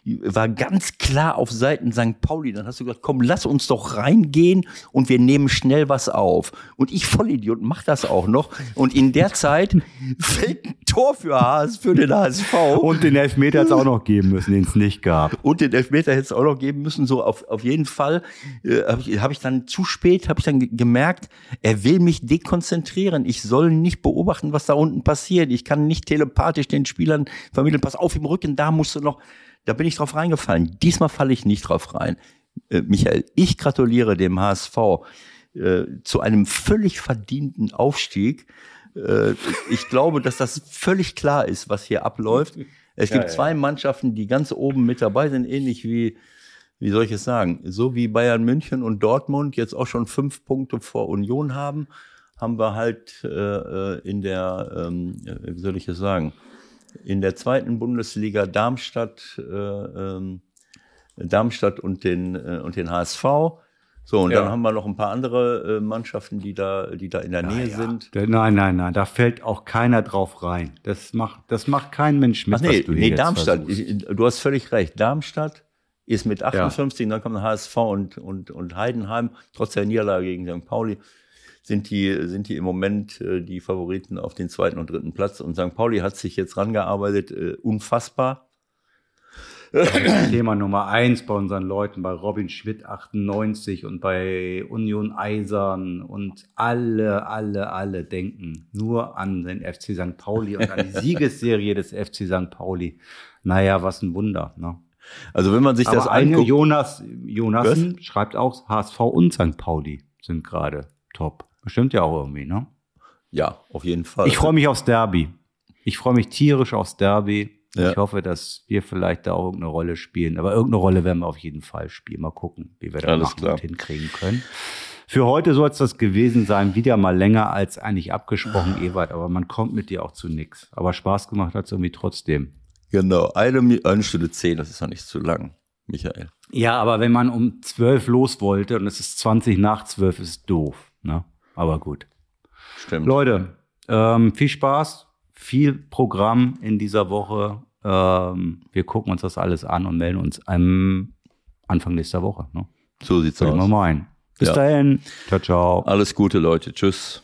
war ganz klar auf Seiten St. Pauli. Dann hast du gesagt, komm, lass uns doch reingehen und wir nehmen schnell was auf. Und ich Vollidiot mach das auch noch. Und in der Zeit fällt ein Tor für HS, für den HSV. Und den Elfmeter hätte es auch noch geben müssen, den es nicht gab. Und den Elfmeter hätte es auch noch geben müssen. So auf, auf jeden Fall äh, habe ich, hab ich dann zu spät, habe ich dann gemerkt, er will mich dekonzentrieren. Ich soll nicht beobachten, was da unten passiert. Ich kann nicht telepathisch den Spielern vermitteln, pass auf im Rücken, da musst du noch da bin ich drauf reingefallen. Diesmal falle ich nicht drauf rein. Äh, Michael, ich gratuliere dem HSV äh, zu einem völlig verdienten Aufstieg. Äh, ich glaube, dass das völlig klar ist, was hier abläuft. Es gibt ja. zwei Mannschaften, die ganz oben mit dabei sind, ähnlich wie, wie soll ich es sagen, so wie Bayern München und Dortmund jetzt auch schon fünf Punkte vor Union haben, haben wir halt äh, äh in der, ähm, wie soll ich es sagen, in der zweiten Bundesliga Darmstadt, äh, ähm, Darmstadt und den, äh, und den HSV. So, und ja. dann haben wir noch ein paar andere äh, Mannschaften, die da, die da in der Nähe ja. sind. Nein, nein, nein, da fällt auch keiner drauf rein. Das macht, das macht kein Mensch mit. Ach nee, nee Darmstadt, du hast völlig recht. Darmstadt ist mit 58, ja. dann kommt der HSV und, und, und Heidenheim, trotz der Niederlage gegen St. Pauli sind die, sind die im Moment äh, die Favoriten auf den zweiten und dritten Platz. Und St. Pauli hat sich jetzt rangearbeitet, äh, unfassbar. Thema Nummer eins bei unseren Leuten, bei Robin Schmidt 98 und bei Union Eisern und alle, alle, alle denken nur an den FC St. Pauli und an die Siegesserie des FC St. Pauli. Naja, was ein Wunder. Ne? Also wenn man sich Aber das eine anguckt, Jonas, Jonassen schreibt auch, HSV und St. Pauli sind gerade top. Bestimmt ja auch irgendwie, ne? ja, auf jeden Fall. Ich freue mich aufs Derby. Ich freue mich tierisch aufs Derby. Ja. Ich hoffe, dass wir vielleicht da auch irgendeine Rolle spielen. Aber irgendeine Rolle werden wir auf jeden Fall spielen. Mal gucken, wie wir das Alles machen klar. und hinkriegen können. Für heute soll es das gewesen sein. Wieder mal länger als eigentlich abgesprochen, Ewald. Aber man kommt mit dir auch zu nix. Aber Spaß gemacht hat es irgendwie trotzdem. Genau, eine, eine Stunde zehn, das ist noch nicht zu lang, Michael. Ja, aber wenn man um zwölf los wollte und es ist 20 nach zwölf, ist doof. Ne? Aber gut. Stimmt. Leute, ähm, viel Spaß, viel Programm in dieser Woche. Ähm, wir gucken uns das alles an und melden uns am Anfang nächster Woche. Ne? So sieht's Soll ich mal aus. meinen. Bis Ja. dahin. Ciao, ciao. Alles Gute, Leute. Tschüss.